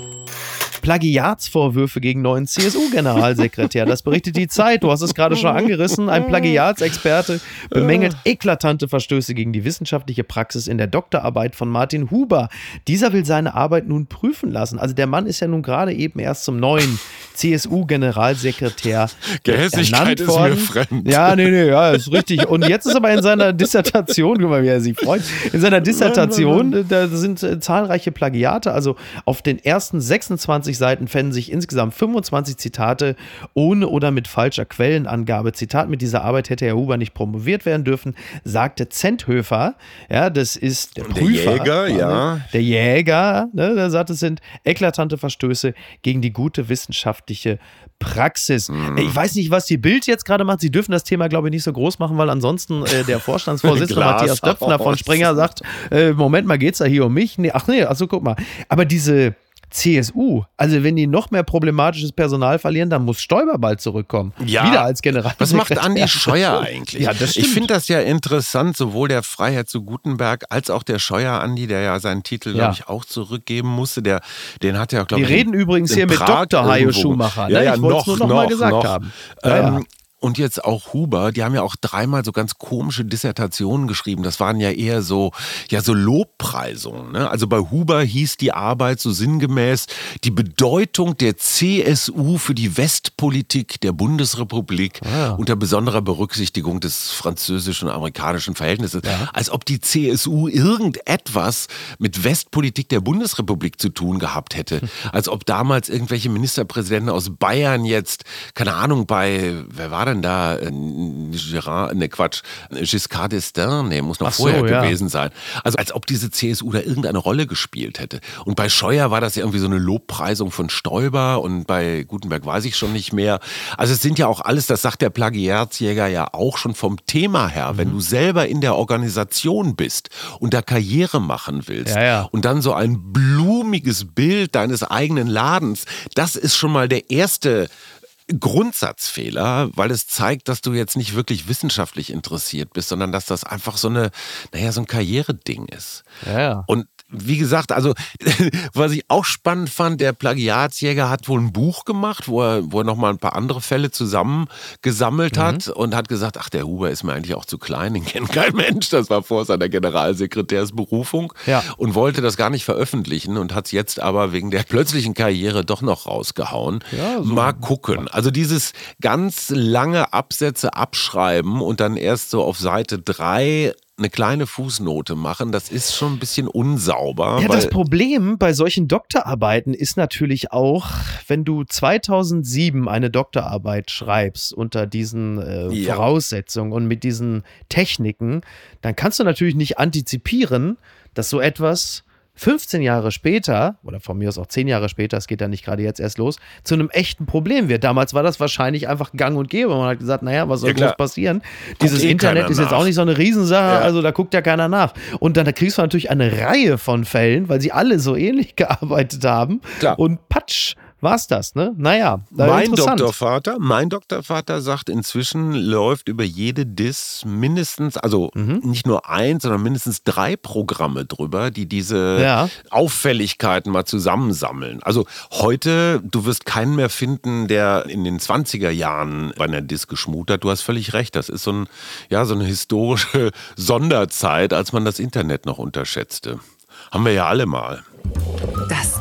[SPEAKER 1] Plagiatsvorwürfe gegen neuen CSU-Generalsekretär. Das berichtet die Zeit. Du hast es gerade schon angerissen. Ein Plagiatsexperte bemängelt eklatante Verstöße gegen die wissenschaftliche Praxis in der Doktorarbeit von Martin Huber. Dieser will seine Arbeit nun prüfen lassen. Also der Mann ist ja nun gerade eben erst zum neuen CSU-Generalsekretär
[SPEAKER 3] Gehässigkeit ist mir fremd.
[SPEAKER 1] Ja, nee, nee, ja, ist richtig. Und jetzt ist aber in seiner Dissertation, guck mal, wie er sich freut, in seiner Dissertation, da sind äh, zahlreiche Plagiate. Also auf den ersten 26 Seiten fänden sich insgesamt 25 Zitate ohne oder mit falscher Quellenangabe. Zitat, mit dieser Arbeit hätte Herr Huber nicht promoviert werden dürfen, sagte Zenthöfer. Ja, das ist der Prüfer.
[SPEAKER 3] Jäger, ja.
[SPEAKER 1] Der Jäger, ne, der sagt, es sind eklatante Verstöße gegen die gute wissenschaftliche Praxis.
[SPEAKER 3] Mhm.
[SPEAKER 1] Ich weiß nicht, was die Bild jetzt gerade macht. Sie dürfen das Thema, glaube ich, nicht so groß machen, weil ansonsten äh, der Vorstandsvorsitzende Matthias Döpfner von. Springer sagt, äh, Moment mal, geht's da hier um mich? Nee, ach nee, also guck mal. Aber diese CSU, also wenn die noch mehr problematisches Personal verlieren, dann muss Stoiber bald zurückkommen.
[SPEAKER 3] Ja.
[SPEAKER 1] Wieder als General.
[SPEAKER 3] Was macht Andi Scheuer eigentlich?
[SPEAKER 1] Ja, das stimmt.
[SPEAKER 3] Ich finde das ja interessant, sowohl der Freiheit zu Gutenberg als auch der Scheuer Andi, der ja seinen Titel,
[SPEAKER 1] Ja.
[SPEAKER 3] glaube ich, auch zurückgeben musste. Der, den hat ja, glaube
[SPEAKER 1] Wir
[SPEAKER 3] ich.
[SPEAKER 1] reden übrigens hier mit
[SPEAKER 3] Prag
[SPEAKER 1] Dr. Hajo Schumacher. Ne?
[SPEAKER 3] Ja, ja,
[SPEAKER 1] ich wollte es
[SPEAKER 3] noch,
[SPEAKER 1] nur noch, mal
[SPEAKER 3] noch,
[SPEAKER 1] gesagt
[SPEAKER 3] noch.
[SPEAKER 1] haben.
[SPEAKER 3] Ähm, und jetzt auch Huber, die haben ja auch dreimal so ganz komische Dissertationen geschrieben. Das waren ja eher so, ja, so Lobpreisungen. Ne? Also bei Huber hieß die Arbeit so sinngemäß die Bedeutung der CSU für die Westpolitik der Bundesrepublik
[SPEAKER 1] Ah.
[SPEAKER 3] unter besonderer Berücksichtigung des französischen und amerikanischen Verhältnisses. Als ob die CSU irgendetwas mit Westpolitik der Bundesrepublik zu tun gehabt hätte. Als ob damals irgendwelche Ministerpräsidenten aus Bayern jetzt, keine Ahnung, bei, wer war denn da? Äh, Girard, ne Quatsch, Giscard d'Estaing, nee, muss noch
[SPEAKER 1] Ach so,
[SPEAKER 3] vorher
[SPEAKER 1] ja.
[SPEAKER 3] gewesen sein. Also als ob diese CSU da irgendeine Rolle gespielt hätte. Und bei Scheuer war das ja irgendwie so eine Lobpreisung von Stoiber und bei Gutenberg weiß ich schon nicht mehr. Also es sind ja auch alles, das sagt der Plagiatsjäger ja auch schon vom Thema her.
[SPEAKER 1] Mhm.
[SPEAKER 3] Wenn du selber in der Organisation bist und da Karriere machen willst
[SPEAKER 1] Ja, ja.
[SPEAKER 3] und dann so ein blumiges Bild deines eigenen Ladens, das ist schon mal der erste Grundsatzfehler, weil es zeigt, dass du jetzt nicht wirklich wissenschaftlich interessiert bist, sondern dass das einfach so eine, naja, so ein Karriereding ist.
[SPEAKER 1] Ja.
[SPEAKER 3] Und wie gesagt, also was ich auch spannend fand, der Plagiatsjäger hat wohl ein Buch gemacht, wo er, wo er nochmal ein paar andere Fälle zusammengesammelt
[SPEAKER 1] Mhm.
[SPEAKER 3] hat und hat gesagt, ach, der Huber ist mir eigentlich auch zu klein, den kennt kein Mensch. Das war vor seiner Generalsekretärsberufung
[SPEAKER 1] Ja.
[SPEAKER 3] und wollte das gar nicht veröffentlichen und hat es jetzt aber wegen der plötzlichen Karriere doch noch rausgehauen.
[SPEAKER 1] Ja, so.
[SPEAKER 3] Mal gucken. Also dieses ganz lange Absätze abschreiben und dann erst so auf Seite drei eine kleine Fußnote machen, das ist schon ein bisschen unsauber.
[SPEAKER 1] Ja, das Problem bei solchen Doktorarbeiten ist natürlich auch, wenn du 2007 eine Doktorarbeit schreibst unter diesen äh,
[SPEAKER 3] Ja.
[SPEAKER 1] Voraussetzungen und mit diesen Techniken, dann kannst du natürlich nicht antizipieren, dass so etwas 15 Jahre später, oder von mir aus auch 10 Jahre später, es geht ja nicht gerade jetzt erst los, zu einem echten Problem wird. Damals war das wahrscheinlich einfach gang und gäbe. Man hat gesagt, naja, was soll
[SPEAKER 3] Ja,
[SPEAKER 1] groß passieren? Dieses
[SPEAKER 3] eh
[SPEAKER 1] Internet ist jetzt auch nicht so eine Riesensache,
[SPEAKER 3] Ja.
[SPEAKER 1] also da guckt ja keiner nach. Und dann kriegst du natürlich eine Reihe von Fällen, weil sie alle so ähnlich gearbeitet haben.
[SPEAKER 3] Klar.
[SPEAKER 1] Und patsch, war's das, ne? Naja, äh,
[SPEAKER 3] Mein. Doktorvater, mein Doktorvater sagt, inzwischen läuft über jede Diss mindestens, also
[SPEAKER 1] Mhm.
[SPEAKER 3] nicht nur eins, sondern mindestens drei Programme drüber, die diese
[SPEAKER 1] Ja.
[SPEAKER 3] Auffälligkeiten mal zusammensammeln. Also heute, du wirst keinen mehr finden, der in den 20er Jahren bei einer Diss geschmut hat. Du hast völlig recht. Das ist so, ein, ja, so eine historische Sonderzeit, als man das Internet noch unterschätzte. Haben wir ja alle mal.
[SPEAKER 2] Das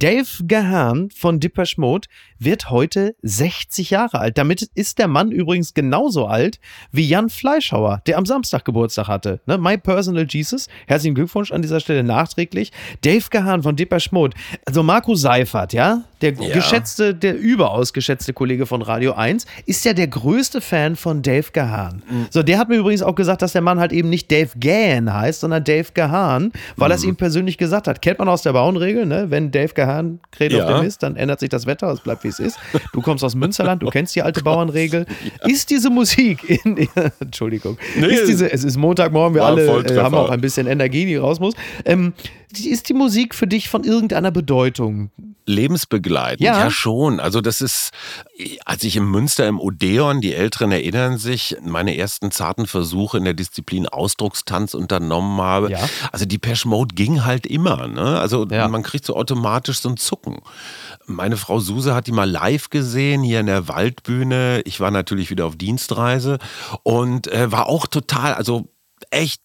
[SPEAKER 1] Dave Gahan von Depeche Mode wird heute 60 Jahre alt. Damit ist der Mann übrigens genauso alt wie Jan Fleischhauer, der am Samstag Geburtstag hatte. Ne? My Personal Jesus. Herzlichen Glückwunsch an dieser Stelle nachträglich. Dave Gahan von Depeche Mode. Also Marco Seifert, ja, der
[SPEAKER 3] Ja.
[SPEAKER 1] geschätzte, der überaus geschätzte Kollege von Radio 1, ist ja der größte Fan von Dave Gahan. So, der hat mir übrigens auch gesagt, dass der Mann halt eben nicht Dave Gahan heißt, sondern Dave Gahan, weil er es ihm persönlich gesagt hat. Kennt man aus der Bauernregel, ne? Wenn Dave Gahan kräht auf
[SPEAKER 3] Ja.
[SPEAKER 1] dem Mist, dann ändert sich das Wetter, es bleibt wie es ist. Du kommst aus Münsterland, du kennst die alte Bauernregel. Ist diese Musik in Entschuldigung.
[SPEAKER 3] Nee.
[SPEAKER 1] ist diese, es ist Montagmorgen, wir alle äh, haben auch ein bisschen Energie, die raus muss. Ähm, ist die Musik für dich von irgendeiner Bedeutung?
[SPEAKER 3] Lebensbegleitend,
[SPEAKER 1] Ja.
[SPEAKER 3] ja. schon. Also das ist, als ich in Münster im Odeon, die Älteren erinnern sich, meine ersten zarten Versuche in der Disziplin Ausdruckstanz unternommen habe.
[SPEAKER 1] Ja.
[SPEAKER 3] Also die Pesh Mode ging halt immer. Ne? Also
[SPEAKER 1] Ja.
[SPEAKER 3] man kriegt so automatisch so ein Zucken. Meine Frau Suse hat die mal live gesehen hier in der Waldbühne. Ich war natürlich wieder auf Dienstreise und äh, war auch total, also echt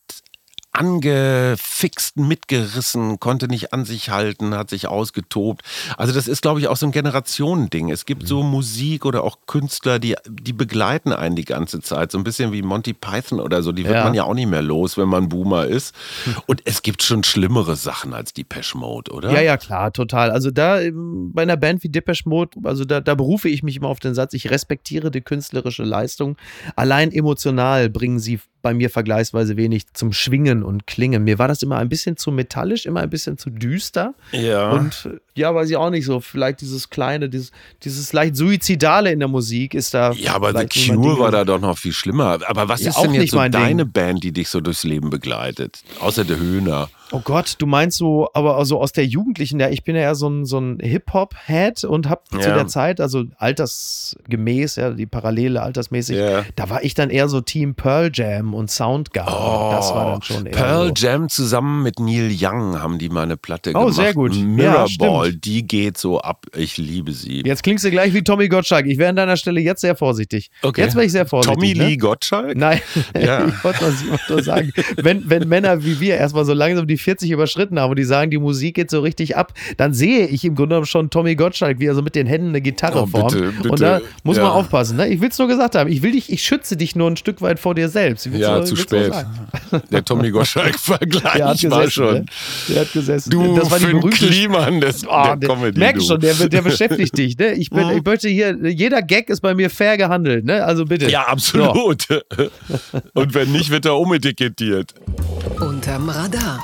[SPEAKER 3] angefixt, mitgerissen, konnte nicht an sich halten, hat sich ausgetobt. Also das ist, glaube ich, auch so ein Generationending. Es gibt so Musik oder auch Künstler, die, die begleiten einen die ganze Zeit. So ein bisschen wie Monty Python oder so. Die wird
[SPEAKER 1] Ja.
[SPEAKER 3] man ja auch nicht mehr los, wenn man Boomer ist. Und es gibt schon schlimmere Sachen als die Pesh Mode, oder?
[SPEAKER 1] Ja, ja, klar, total. Also da ähm, bei einer Band wie Depeche Mode, also da, da berufe ich mich immer auf den Satz, ich respektiere die künstlerische Leistung. Allein emotional bringen sie bei mir vergleichsweise wenig zum Schwingen und Klingen. Mir war das immer ein bisschen zu metallisch, immer ein bisschen zu düster.
[SPEAKER 3] Ja.
[SPEAKER 1] Und äh, ja, weiß ich auch nicht so. Vielleicht dieses kleine, dieses, dieses leicht Suizidale in der Musik ist da.
[SPEAKER 3] Ja, aber The Cure war da doch noch viel schlimmer. Aber was
[SPEAKER 1] Ja,
[SPEAKER 3] ist denn jetzt so
[SPEAKER 1] mein Ding.
[SPEAKER 3] deine Band, die dich so durchs Leben begleitet? Außer der Höhner.
[SPEAKER 1] Oh Gott, du meinst so, aber also aus der Jugendlichen, ja, ich bin ja eher so ein, so ein Hip-Hop-Head und hab zu
[SPEAKER 3] Ja.
[SPEAKER 1] der Zeit, also altersgemäß, ja, die Parallele altersmäßig,
[SPEAKER 3] Ja.
[SPEAKER 1] da war ich dann eher so Team Pearl Jam und Soundgarden. das war dann schon eher
[SPEAKER 3] Oh, Pearl
[SPEAKER 1] so.
[SPEAKER 3] Jam zusammen mit Neil Young haben die mal eine Platte
[SPEAKER 1] Oh,
[SPEAKER 3] gemacht.
[SPEAKER 1] sehr gut. Ja,
[SPEAKER 3] Mirrorball,
[SPEAKER 1] stimmt.
[SPEAKER 3] die geht so ab. Ich liebe sie.
[SPEAKER 1] Jetzt klingst du gleich wie Tommy Gottschalk. Ich wäre an deiner Stelle jetzt sehr vorsichtig.
[SPEAKER 3] Okay.
[SPEAKER 1] Jetzt wäre ich sehr vorsichtig.
[SPEAKER 3] Tommy
[SPEAKER 1] ne?
[SPEAKER 3] Lee Gottschalk?
[SPEAKER 1] Nein,
[SPEAKER 3] Ja.
[SPEAKER 1] ich wollte nur- ich wollte nur sagen, wenn, wenn Männer wie wir erstmal so langsam die 40 überschritten haben und die sagen, die Musik geht so richtig ab, dann sehe ich im Grunde genommen schon Tommy Gottschalk, wie er so mit den Händen eine Gitarre
[SPEAKER 3] Oh,
[SPEAKER 1] formt.
[SPEAKER 3] bitte, bitte.
[SPEAKER 1] Und da muss man
[SPEAKER 3] Ja.
[SPEAKER 1] aufpassen. Ne? Ich will es nur gesagt haben. Ich will dich, ich schütze dich nur ein Stück weit vor dir selbst.
[SPEAKER 3] Ja,
[SPEAKER 1] nur-
[SPEAKER 3] zu spät. Der Tommy Gottschalk-Vergleich
[SPEAKER 1] Der hat
[SPEAKER 3] war
[SPEAKER 1] gesessen,
[SPEAKER 3] schon.
[SPEAKER 1] ne? Der hat gesessen.
[SPEAKER 3] Du
[SPEAKER 1] das war die berühmte
[SPEAKER 3] Kliman des,
[SPEAKER 1] Ah,
[SPEAKER 3] der Comedy.
[SPEAKER 1] merk
[SPEAKER 3] du.
[SPEAKER 1] schon, der, der beschäftigt dich. Ne? Ich, bin, ich möchte hier, jeder Gag ist bei mir fair gehandelt. Ne? Also bitte.
[SPEAKER 3] Ja, absolut. Und wenn nicht, wird er umetikettiert.
[SPEAKER 2] Unterm Radar.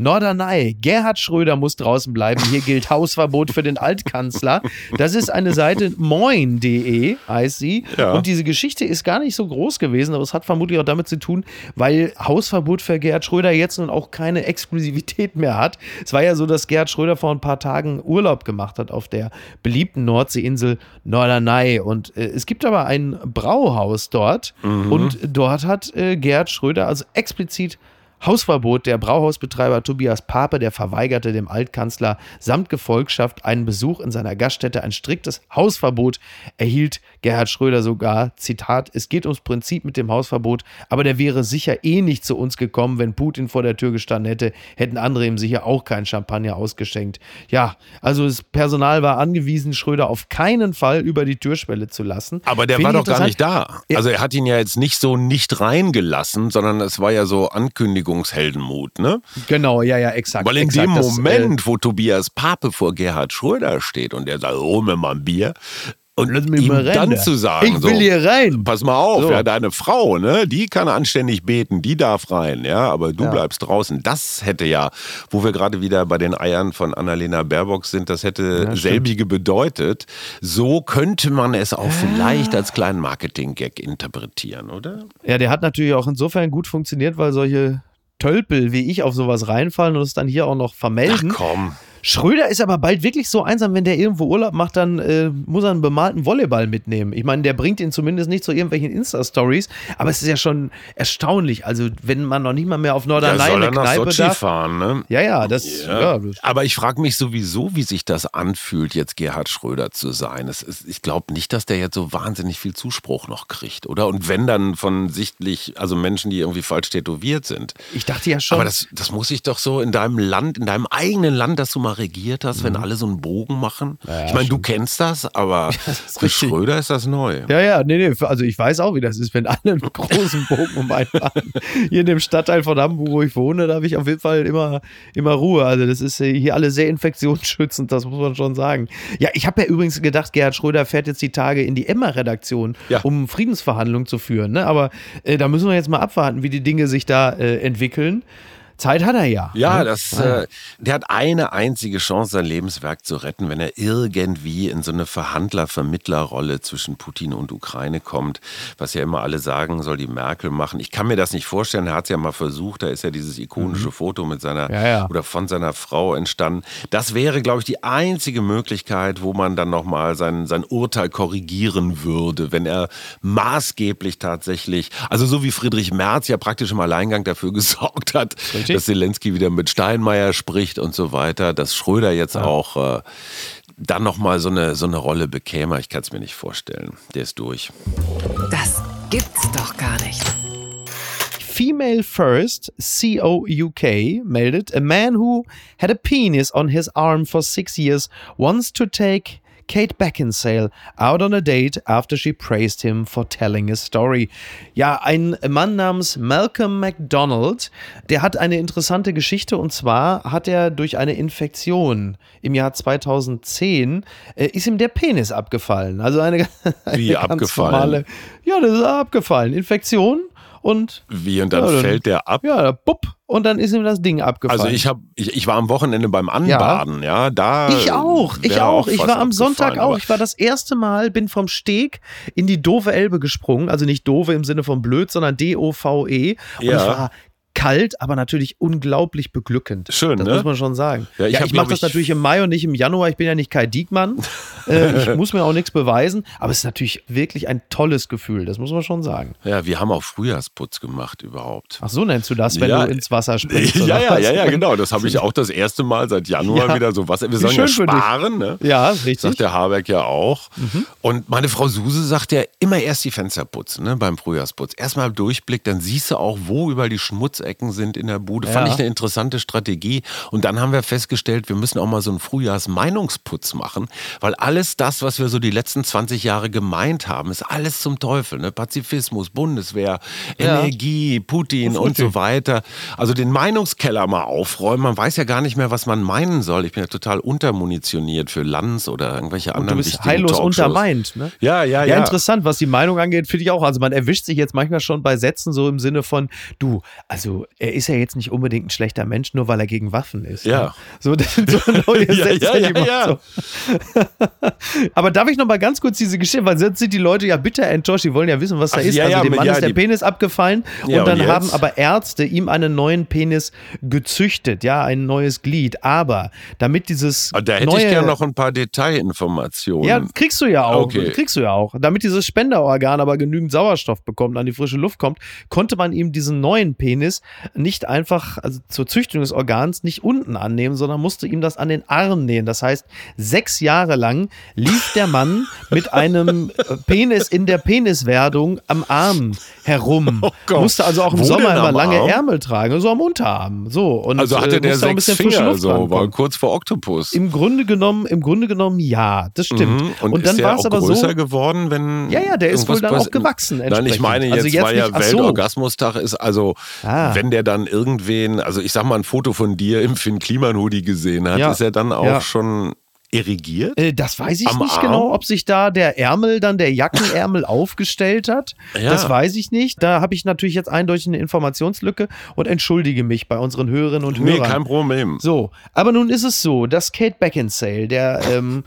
[SPEAKER 1] Norderney, Gerhard Schröder muss draußen bleiben. Hier gilt Hausverbot für den Altkanzler. Das ist eine Seite moin.de, heißt sie.
[SPEAKER 3] Ja.
[SPEAKER 1] Und diese Geschichte ist gar nicht so groß gewesen, aber es hat vermutlich auch damit zu tun, weil Hausverbot für Gerhard Schröder jetzt nun auch keine Exklusivität mehr hat. Es war ja so, dass Gerhard Schröder vor ein paar Tagen Urlaub gemacht hat auf der beliebten Nordseeinsel Norderney. Und äh, es gibt aber ein Brauhaus dort und dort hat äh, Gerhard Schröder also explizit Hausverbot. Der Brauhausbetreiber Tobias Pape, der verweigerte dem Altkanzler samt Gefolgschaft einen Besuch in seiner Gaststätte. Ein striktes Hausverbot erhielt Gerhard Schröder sogar. Zitat: Es geht ums Prinzip mit dem Hausverbot, aber der wäre sicher eh nicht zu uns gekommen, wenn Putin vor der Tür gestanden hätte. Hätten andere ihm sicher auch keinen Champagner ausgeschenkt. Ja, also das Personal war angewiesen, Schröder auf keinen Fall über die Türschwelle zu lassen.
[SPEAKER 3] Aber der
[SPEAKER 1] Finde
[SPEAKER 3] war doch gar nicht da. Also er hat ihn ja jetzt nicht so nicht reingelassen, sondern es war ja so Ankündigungsheldenmut, ne?
[SPEAKER 1] Genau, ja, ja, exakt.
[SPEAKER 3] Weil in
[SPEAKER 1] exakt,
[SPEAKER 3] dem
[SPEAKER 1] das, äh,
[SPEAKER 3] Moment, wo Tobias Pape vor Gerhard Schröder steht und er sagt, hol mir mal ein Bier, und ihm
[SPEAKER 1] rein
[SPEAKER 3] dann
[SPEAKER 1] da.
[SPEAKER 3] zu sagen,
[SPEAKER 1] Ich will
[SPEAKER 3] so,
[SPEAKER 1] hier rein.
[SPEAKER 3] Pass mal auf,
[SPEAKER 1] So.
[SPEAKER 3] ja, deine Frau, ne, die kann anständig beten, die darf rein, ja, aber du
[SPEAKER 1] Ja.
[SPEAKER 3] bleibst draußen. Das hätte ja, wo wir gerade wieder bei den Eiern von Annalena Baerbock sind, das hätte
[SPEAKER 1] stimmt.
[SPEAKER 3] selbige bedeutet. So könnte man es auch vielleicht als kleinen Marketing-Gag interpretieren, oder?
[SPEAKER 1] Ja, der hat natürlich auch insofern gut funktioniert, weil solche Tölpel wie ich auf sowas reinfallen und es dann hier auch noch vermelden.
[SPEAKER 3] Ach komm.
[SPEAKER 1] Schröder ist aber bald wirklich so einsam, wenn der irgendwo Urlaub macht, dann äh, muss er einen bemalten Volleyball mitnehmen. Ich meine, der bringt ihn zumindest nicht zu irgendwelchen Insta-Stories, aber es ist ja schon erstaunlich. Also, wenn man noch nicht mal mehr auf Norderney
[SPEAKER 3] Ja,
[SPEAKER 1] eine Kneipe
[SPEAKER 3] Sochi
[SPEAKER 1] darf.
[SPEAKER 3] fahren, ne?
[SPEAKER 1] Ja, ja, das, ja.
[SPEAKER 3] Ja. Aber ich frage mich sowieso, wie sich das anfühlt, jetzt Gerhard Schröder zu sein. Ist, ich glaube nicht, dass der jetzt so wahnsinnig viel Zuspruch noch kriegt, oder? Und wenn dann von sichtlich, also Menschen, die irgendwie falsch tätowiert sind.
[SPEAKER 1] ich dachte ja schon.
[SPEAKER 3] Aber das, das muss ich doch so in deinem Land, in deinem eigenen Land, das du mal regiert hast, wenn alle so einen Bogen machen. ich meine, du kennst das, aber
[SPEAKER 1] ist
[SPEAKER 3] für
[SPEAKER 1] richtig.
[SPEAKER 3] Schröder ist das neu.
[SPEAKER 1] Ja, ja, nee, nee, also ich weiß auch, wie das ist, wenn alle einen großen Bogen um einen machen. Hier in dem Stadtteil von Hamburg, wo ich wohne, da habe ich auf jeden Fall immer, immer Ruhe. Also das ist äh, hier alle sehr infektionsschützend, das muss man schon sagen. Ja, ich habe ja übrigens gedacht, Gerhard Schröder fährt jetzt die Tage in die Emma-Redaktion,
[SPEAKER 3] Ja.
[SPEAKER 1] um Friedensverhandlungen zu führen. Ne? Aber äh, da müssen wir jetzt mal abwarten, wie die Dinge sich da äh, entwickeln. Zeit hat er ja.
[SPEAKER 3] Ja,
[SPEAKER 1] ne?
[SPEAKER 3] das,
[SPEAKER 1] Ah,
[SPEAKER 3] äh, der hat eine einzige Chance, sein Lebenswerk zu retten, wenn er irgendwie in so eine Verhandler-Vermittlerrolle zwischen Putin und Ukraine kommt, was ja immer alle sagen, soll die Merkel machen. Ich kann mir das nicht vorstellen, er hat es ja mal versucht, da ist ja dieses ikonische Foto mit seiner
[SPEAKER 1] Mhm. Ja, ja.
[SPEAKER 3] oder von seiner Frau entstanden. Das wäre, glaube ich, die einzige Möglichkeit, wo man dann nochmal sein, sein Urteil korrigieren würde, wenn er maßgeblich tatsächlich, also so wie Friedrich Merz ja praktisch im Alleingang dafür gesorgt hat,
[SPEAKER 1] Richtig.
[SPEAKER 3] dass Zelensky wieder mit Steinmeier spricht und so weiter, dass Schröder jetzt auch äh, dann nochmal so eine, so eine Rolle bekäme. Ich kann es mir nicht vorstellen. Der ist durch.
[SPEAKER 2] Das gibt's doch gar nicht.
[SPEAKER 1] Female First, COUK, meldet, a man who had a penis on his arm for six years wants to take Kate Beckinsale out on a date after she praised him for telling a story. Ja, ein Mann namens Malcolm McDonald, der hat eine interessante Geschichte und zwar hat er durch eine Infektion im Jahr 2010 äh, ist ihm der Penis abgefallen. Also eine, eine
[SPEAKER 3] Wie
[SPEAKER 1] ganz
[SPEAKER 3] abgefallen?
[SPEAKER 1] normale, ja, das ist abgefallen. Infektion und
[SPEAKER 3] Wie und dann
[SPEAKER 1] Ja, dann-
[SPEAKER 3] fällt der ab.
[SPEAKER 1] ja, da bupp, und dann ist ihm das Ding abgefallen.
[SPEAKER 3] Also ich habe, ich, ich war am Wochenende beim Anbaden, ja, da.
[SPEAKER 1] Ich auch, ich auch. Ich war am Sonntag auch. Ich war das erste Mal, bin vom Steg in die doofe Elbe gesprungen. Also nicht doofe im Sinne von blöd, sondern D-O-V-E. Und
[SPEAKER 3] Ja.
[SPEAKER 1] es war kalt, aber natürlich unglaublich beglückend.
[SPEAKER 3] Schön,
[SPEAKER 1] das
[SPEAKER 3] ne?
[SPEAKER 1] muss man schon sagen.
[SPEAKER 3] Ja,
[SPEAKER 1] Ja,
[SPEAKER 3] ich
[SPEAKER 1] ich,
[SPEAKER 3] hab,
[SPEAKER 1] mache das
[SPEAKER 3] ich-
[SPEAKER 1] natürlich im Mai und nicht im Januar. Ich bin ja nicht Kai Diekmann. äh, ich muss mir auch nichts beweisen, aber es ist natürlich wirklich ein tolles Gefühl. Das muss man schon sagen.
[SPEAKER 3] Ja, wir haben auch Frühjahrsputz gemacht überhaupt.
[SPEAKER 1] Ach so nennst du das, wenn
[SPEAKER 3] Ja.
[SPEAKER 1] du ins Wasser springst?
[SPEAKER 3] Ja, ja, ja, ja, genau. Das habe ich auch das erste Mal seit Januar
[SPEAKER 1] Ja.
[SPEAKER 3] wieder so was. Wir sollen ja sparen, ne?
[SPEAKER 1] Ja, richtig.
[SPEAKER 3] Sagt der Habeck ja auch.
[SPEAKER 1] Mhm.
[SPEAKER 3] Und meine Frau Suse sagt ja immer erst die Fenster putzen, ne, beim Frühjahrsputz. Erstmal Durchblick, dann siehst du auch, wo überall die Schmutzecken sind in der Bude. Fand
[SPEAKER 1] Ja.
[SPEAKER 3] ich eine interessante Strategie. Und dann haben wir festgestellt, wir müssen auch mal so einen Frühjahrsmeinungsputz machen, weil alles das, was wir so die letzten 20 Jahre gemeint haben, ist alles zum Teufel. Ne? Pazifismus, Bundeswehr,
[SPEAKER 1] Ja.
[SPEAKER 3] Energie, Putin
[SPEAKER 1] Und
[SPEAKER 3] und so weiter. Also den Meinungskeller mal aufräumen. Man weiß ja gar nicht mehr, was man meinen soll. Ich bin ja total untermunitioniert für Lanz oder irgendwelche
[SPEAKER 1] Und
[SPEAKER 3] anderen
[SPEAKER 1] du bist
[SPEAKER 3] wichtigen
[SPEAKER 1] heillos
[SPEAKER 3] Talkshows.
[SPEAKER 1] untermeint, ne?
[SPEAKER 3] Ja, ja,
[SPEAKER 1] Ja,
[SPEAKER 3] ja.
[SPEAKER 1] interessant, was die Meinung angeht, finde ich auch. Also man erwischt sich jetzt manchmal schon bei Sätzen so im Sinne von, du, also er ist ja jetzt nicht unbedingt ein schlechter Mensch, nur weil er gegen Waffen ist.
[SPEAKER 3] Ja.
[SPEAKER 1] Ne? So, das sind so neue
[SPEAKER 3] Ja,
[SPEAKER 1] Sätze,
[SPEAKER 3] ja, ja, ja.
[SPEAKER 1] so. Aber darf ich noch mal ganz kurz diese Geschichte, weil sonst sind die Leute ja bitter enttäuscht, die wollen ja wissen, was da
[SPEAKER 3] Ach,
[SPEAKER 1] ist.
[SPEAKER 3] ja,
[SPEAKER 1] also dem Mann ist der Penis abgefallen und dann
[SPEAKER 3] und
[SPEAKER 1] haben aber Ärzte ihm einen neuen Penis gezüchtet, ja, ein neues Glied. Aber damit dieses
[SPEAKER 3] Ah, Da hätte
[SPEAKER 1] neue,
[SPEAKER 3] ich gerne noch ein paar Detailinformationen.
[SPEAKER 1] ja, kriegst du ja auch.
[SPEAKER 3] Okay.
[SPEAKER 1] Kriegst du ja auch. Damit dieses Spenderorgan aber genügend Sauerstoff bekommt, an die frische Luft kommt, konnte man ihm diesen neuen Penis nicht einfach, also zur Züchtung des Organs, nicht unten annehmen, sondern musste ihm das an den Arm nähen. Das heißt, sechs Jahre lang lief der Mann mit einem äh, Penis in der Peniswerdung am Arm herum.
[SPEAKER 3] Oh
[SPEAKER 1] musste also auch im
[SPEAKER 3] Wo
[SPEAKER 1] Sommer immer lange
[SPEAKER 3] Arm?
[SPEAKER 1] Ärmel tragen, so am Unterarm. So. Und,
[SPEAKER 3] also hatte
[SPEAKER 1] äh,
[SPEAKER 3] der
[SPEAKER 1] musste auch ein
[SPEAKER 3] sechs
[SPEAKER 1] bisschen
[SPEAKER 3] Finger,
[SPEAKER 1] Luft
[SPEAKER 3] so war kurz vor Oktopus.
[SPEAKER 1] Im Grunde genommen, im Grunde genommen ja, das stimmt.
[SPEAKER 3] Mhm. Und,
[SPEAKER 1] Und, dann
[SPEAKER 3] der
[SPEAKER 1] war es aber
[SPEAKER 3] größer
[SPEAKER 1] so.
[SPEAKER 3] geworden, wenn
[SPEAKER 1] Ja, ja, der ist wohl dann auch gewachsen
[SPEAKER 3] Nein, ich meine jetzt,
[SPEAKER 1] Also jetzt
[SPEAKER 3] weil ja
[SPEAKER 1] nicht-.
[SPEAKER 3] Weltorgasmustag ist, also
[SPEAKER 1] Ah.
[SPEAKER 3] Wenn der dann irgendwen, also ich sag mal ein Foto von dir im Finn Kliman Hoodie gesehen hat,
[SPEAKER 1] Ja.
[SPEAKER 3] ist er dann auch
[SPEAKER 1] Ja.
[SPEAKER 3] schon erigiert?
[SPEAKER 1] Äh, das weiß ich
[SPEAKER 3] Am
[SPEAKER 1] nicht
[SPEAKER 3] Arm?
[SPEAKER 1] genau, ob sich da der Ärmel, dann der Jackenärmel aufgestellt hat.
[SPEAKER 3] Ja.
[SPEAKER 1] Das weiß ich nicht. Da habe ich natürlich jetzt eindeutig eine Informationslücke und entschuldige mich bei unseren Hörerinnen und
[SPEAKER 3] Nee,
[SPEAKER 1] Hörern.
[SPEAKER 3] kein Problem.
[SPEAKER 1] So, aber nun ist es so, dass Kate Beckinsale, der ähm,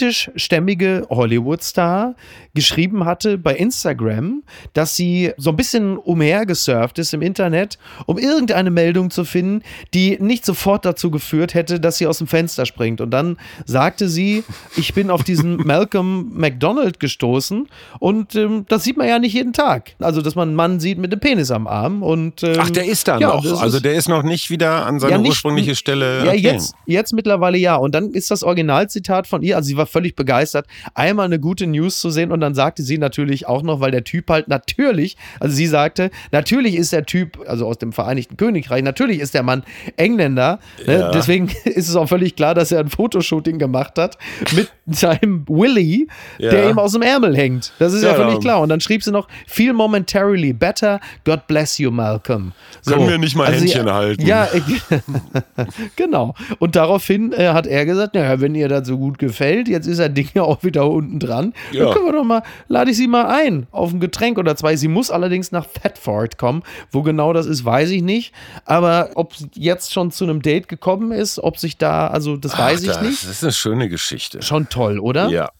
[SPEAKER 1] britischstämmige Hollywood-Star, geschrieben hatte bei Instagram, dass sie so ein bisschen umhergesurft ist im Internet, um irgendeine Meldung zu finden, die nicht sofort dazu geführt hätte, dass sie aus dem Fenster springt. Und dann sagte sie, ich bin auf diesen Malcolm McDonald gestoßen und ähm, das sieht man ja nicht jeden Tag. Also, dass man einen Mann sieht mit einem Penis am Arm und ähm,
[SPEAKER 3] Ach, der ist da
[SPEAKER 1] ja,
[SPEAKER 3] noch. Also der ist noch nicht wieder an seine
[SPEAKER 1] ja, nicht-
[SPEAKER 3] ursprüngliche Stelle.
[SPEAKER 1] Ja, jetzt, jetzt mittlerweile ja. Und dann ist das Originalzitat von ihr, also sie war völlig begeistert, einmal eine gute News zu sehen und dann sagte sie natürlich auch noch, weil der Typ halt natürlich, also sie sagte, natürlich ist der Typ, also aus dem Vereinigten Königreich, natürlich ist der Mann Engländer. Ne?
[SPEAKER 3] Ja.
[SPEAKER 1] Deswegen ist es auch völlig klar, dass er ein Fotoshooting gemacht hat mit seinem Willy,
[SPEAKER 3] Ja.
[SPEAKER 1] der ihm aus dem Ärmel hängt. Das ist ja,
[SPEAKER 3] Ja,
[SPEAKER 1] völlig
[SPEAKER 3] ja.
[SPEAKER 1] klar. Und dann schrieb sie noch, feel momentarily better, God bless you, Malcolm. So.
[SPEAKER 3] Können wir nicht mal
[SPEAKER 1] Also sie-
[SPEAKER 3] Händchen halten?
[SPEAKER 1] Ja, genau. Und daraufhin äh, hat er gesagt, naja, wenn ihr das so gut gefällt, jetzt ist das Ding ja auch wieder unten dran.
[SPEAKER 3] Ja.
[SPEAKER 1] Dann können wir doch mal, lade ich sie mal ein auf ein Getränk oder zwei. Sie muss allerdings nach Thetford kommen. Wo genau das ist, weiß ich nicht. Aber ob sie jetzt schon zu einem Date gekommen ist, ob sich da, also das weiß
[SPEAKER 3] Ach,
[SPEAKER 1] ich
[SPEAKER 3] das
[SPEAKER 1] nicht.
[SPEAKER 3] Ist eine schöne Geschichte.
[SPEAKER 1] Schon toll, oder?
[SPEAKER 3] Ja.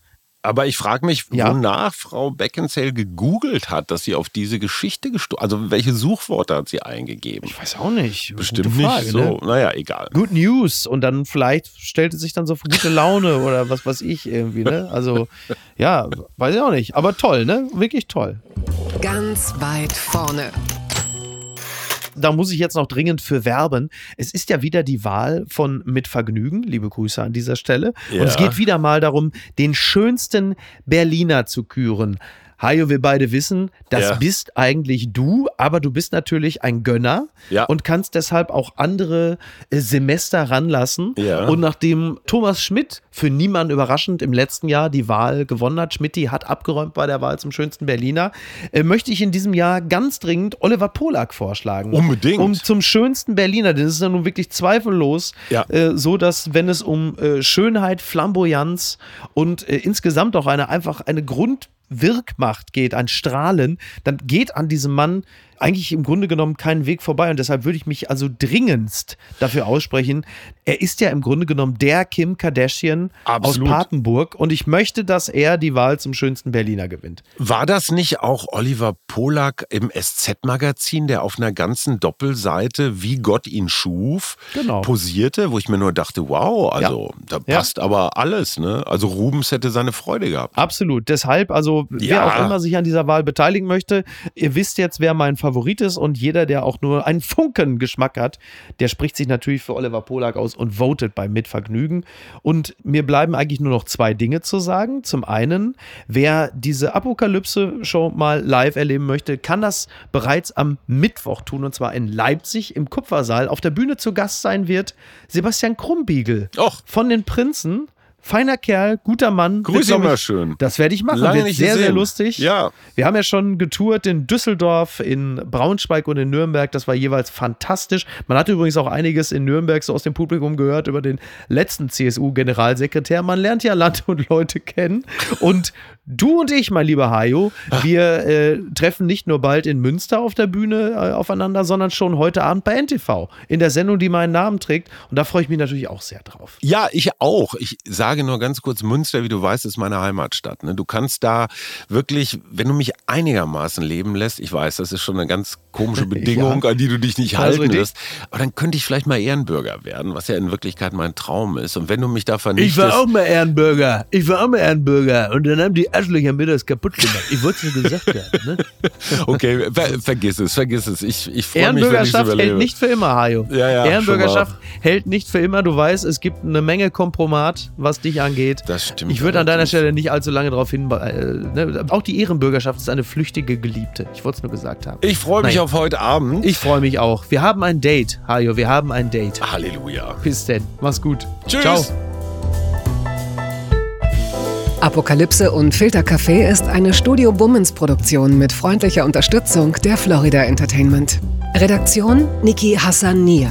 [SPEAKER 3] Aber ich frage mich,
[SPEAKER 1] Ja.
[SPEAKER 3] wonach Frau Beckinsale gegoogelt hat, dass sie auf diese Geschichte gestoßen Also welche Suchworte hat sie eingegeben?
[SPEAKER 1] Ich weiß auch nicht.
[SPEAKER 3] Bestimmt
[SPEAKER 1] Frage,
[SPEAKER 3] nicht so.
[SPEAKER 1] Ne?
[SPEAKER 3] Naja, egal.
[SPEAKER 1] Good News und dann vielleicht stellt es sich dann so für gute Laune oder was weiß ich irgendwie, ne? Also, ja, weiß ich auch nicht. Aber toll, ne? Wirklich toll.
[SPEAKER 2] Ganz weit vorne.
[SPEAKER 1] Da muss ich jetzt noch dringend für werben. Es ist ja wieder die Wahl von Mit Vergnügen. Liebe Grüße an dieser Stelle.
[SPEAKER 3] Ja.
[SPEAKER 1] Und es geht wieder mal darum, den schönsten Berliner zu küren. Hajo, wir beide wissen, das
[SPEAKER 3] Ja.
[SPEAKER 1] bist eigentlich du, aber du bist natürlich ein Gönner
[SPEAKER 3] Ja.
[SPEAKER 1] und kannst deshalb auch andere äh, Semester ranlassen.
[SPEAKER 3] Ja.
[SPEAKER 1] Und nachdem Thomas Schmidt für niemanden überraschend im letzten Jahr die Wahl gewonnen hat, Schmidti hat abgeräumt bei der Wahl zum schönsten Berliner, äh, möchte ich in diesem Jahr ganz dringend Oliver Polak vorschlagen.
[SPEAKER 3] Unbedingt.
[SPEAKER 1] Um zum schönsten Berliner, denn es ist ja nun wirklich zweifellos äh, so, dass wenn es um äh, Schönheit, Flamboyanz und äh, insgesamt auch eine einfach eine Grundwirkmacht geht, ein Strahlen, dann geht an diesem Mann eigentlich im Grunde genommen keinen Weg vorbei und deshalb würde ich mich also dringendst dafür aussprechen. Er ist ja im Grunde genommen der Kim Kardashian
[SPEAKER 3] Absolut.
[SPEAKER 1] aus Papenburg und ich möchte, dass er die Wahl zum schönsten Berliner gewinnt.
[SPEAKER 3] War das nicht auch Oliver Polak im SZ-Magazin, der auf einer ganzen Doppelseite, wie Gott ihn schuf,
[SPEAKER 1] Genau.
[SPEAKER 3] posierte, wo ich mir nur dachte, wow, also da
[SPEAKER 1] Ja.
[SPEAKER 3] passt aber alles, ne? Also Rubens hätte seine Freude gehabt.
[SPEAKER 1] Absolut. Deshalb, also wer
[SPEAKER 3] Ja.
[SPEAKER 1] auch immer sich an dieser Wahl beteiligen möchte, ihr wisst jetzt, wer mein Favorit ist und jeder, der auch nur einen Funken Geschmack hat, der spricht sich natürlich für Oliver Polak aus und votet bei Mitvergnügen. Und mir bleiben eigentlich nur noch zwei Dinge zu sagen. Zum einen, wer diese Apokalypse-Show mal live erleben möchte, kann das bereits am Mittwoch tun und zwar in Leipzig im Kupfersaal. Auf der Bühne zu Gast sein wird Sebastian Krumbiegel
[SPEAKER 3] Och.
[SPEAKER 1] von den Prinzen. Feiner Kerl, guter Mann.
[SPEAKER 3] Grüß ihn mal schön.
[SPEAKER 1] Das werde ich machen.
[SPEAKER 3] Lange
[SPEAKER 1] Wird sehr, sehr
[SPEAKER 3] gesehen.
[SPEAKER 1] lustig.
[SPEAKER 3] Ja.
[SPEAKER 1] Wir haben ja schon getourt in Düsseldorf, in Braunschweig und in Nürnberg. Das war jeweils fantastisch. Man hat übrigens auch einiges in Nürnberg so aus dem Publikum gehört über den letzten CSU-Generalsekretär. Man lernt ja Land und Leute kennen. Und du und ich, mein lieber Hajo, wir äh, treffen nicht nur bald in Münster auf der Bühne äh, aufeinander, sondern schon heute Abend bei NTV in der Sendung, die meinen Namen trägt. Und da freue ich mich natürlich auch sehr drauf.
[SPEAKER 3] Ja, ich auch. Ich sage nur ganz kurz, Münster, wie du weißt, ist meine Heimatstadt. Ne? Du kannst da wirklich, wenn du mich einigermaßen leben lässt, ich weiß, das ist schon eine ganz komische Bedingung, an die du dich nicht
[SPEAKER 1] Also
[SPEAKER 3] halten lässt, aber dann könnte ich vielleicht mal Ehrenbürger werden, was ja in Wirklichkeit mein Traum ist. Und wenn du mich da vernichtest...
[SPEAKER 1] mal Ehrenbürger. Ich war auch mal Ehrenbürger. Und dann haben die Arschlöcher mir das kaputt gemacht. Ich wollte es nur gesagt haben. Ne?
[SPEAKER 3] Okay, ver vergiss es, vergiss es. Ich, ich freue mich, wenn ich
[SPEAKER 1] hält nicht für immer, Hajo.
[SPEAKER 3] Ja, ja,
[SPEAKER 1] Ehrenbürgerschaft hält nicht für immer. Du weißt, es gibt eine Menge Kompromat, was dich angeht.
[SPEAKER 3] Das stimmt
[SPEAKER 1] Ich würde an deiner. Stelle nicht allzu lange darauf hin. Äh, ne? Auch die Ehrenbürgerschaft ist eine flüchtige Geliebte. Ich wollte es nur gesagt haben.
[SPEAKER 3] Ich freue mich
[SPEAKER 1] Nein.
[SPEAKER 3] auf heute Abend.
[SPEAKER 1] Ich freue mich auch. Wir haben ein Date, Hajo. Wir haben ein Date.
[SPEAKER 3] Halleluja.
[SPEAKER 1] Bis denn. Mach's gut.
[SPEAKER 3] Tschüss.
[SPEAKER 1] Ciao.
[SPEAKER 2] Apokalypse und Filtercafé ist eine Studio Bummens Produktion mit freundlicher Unterstützung der Florida Entertainment. Redaktion Niki Hassania.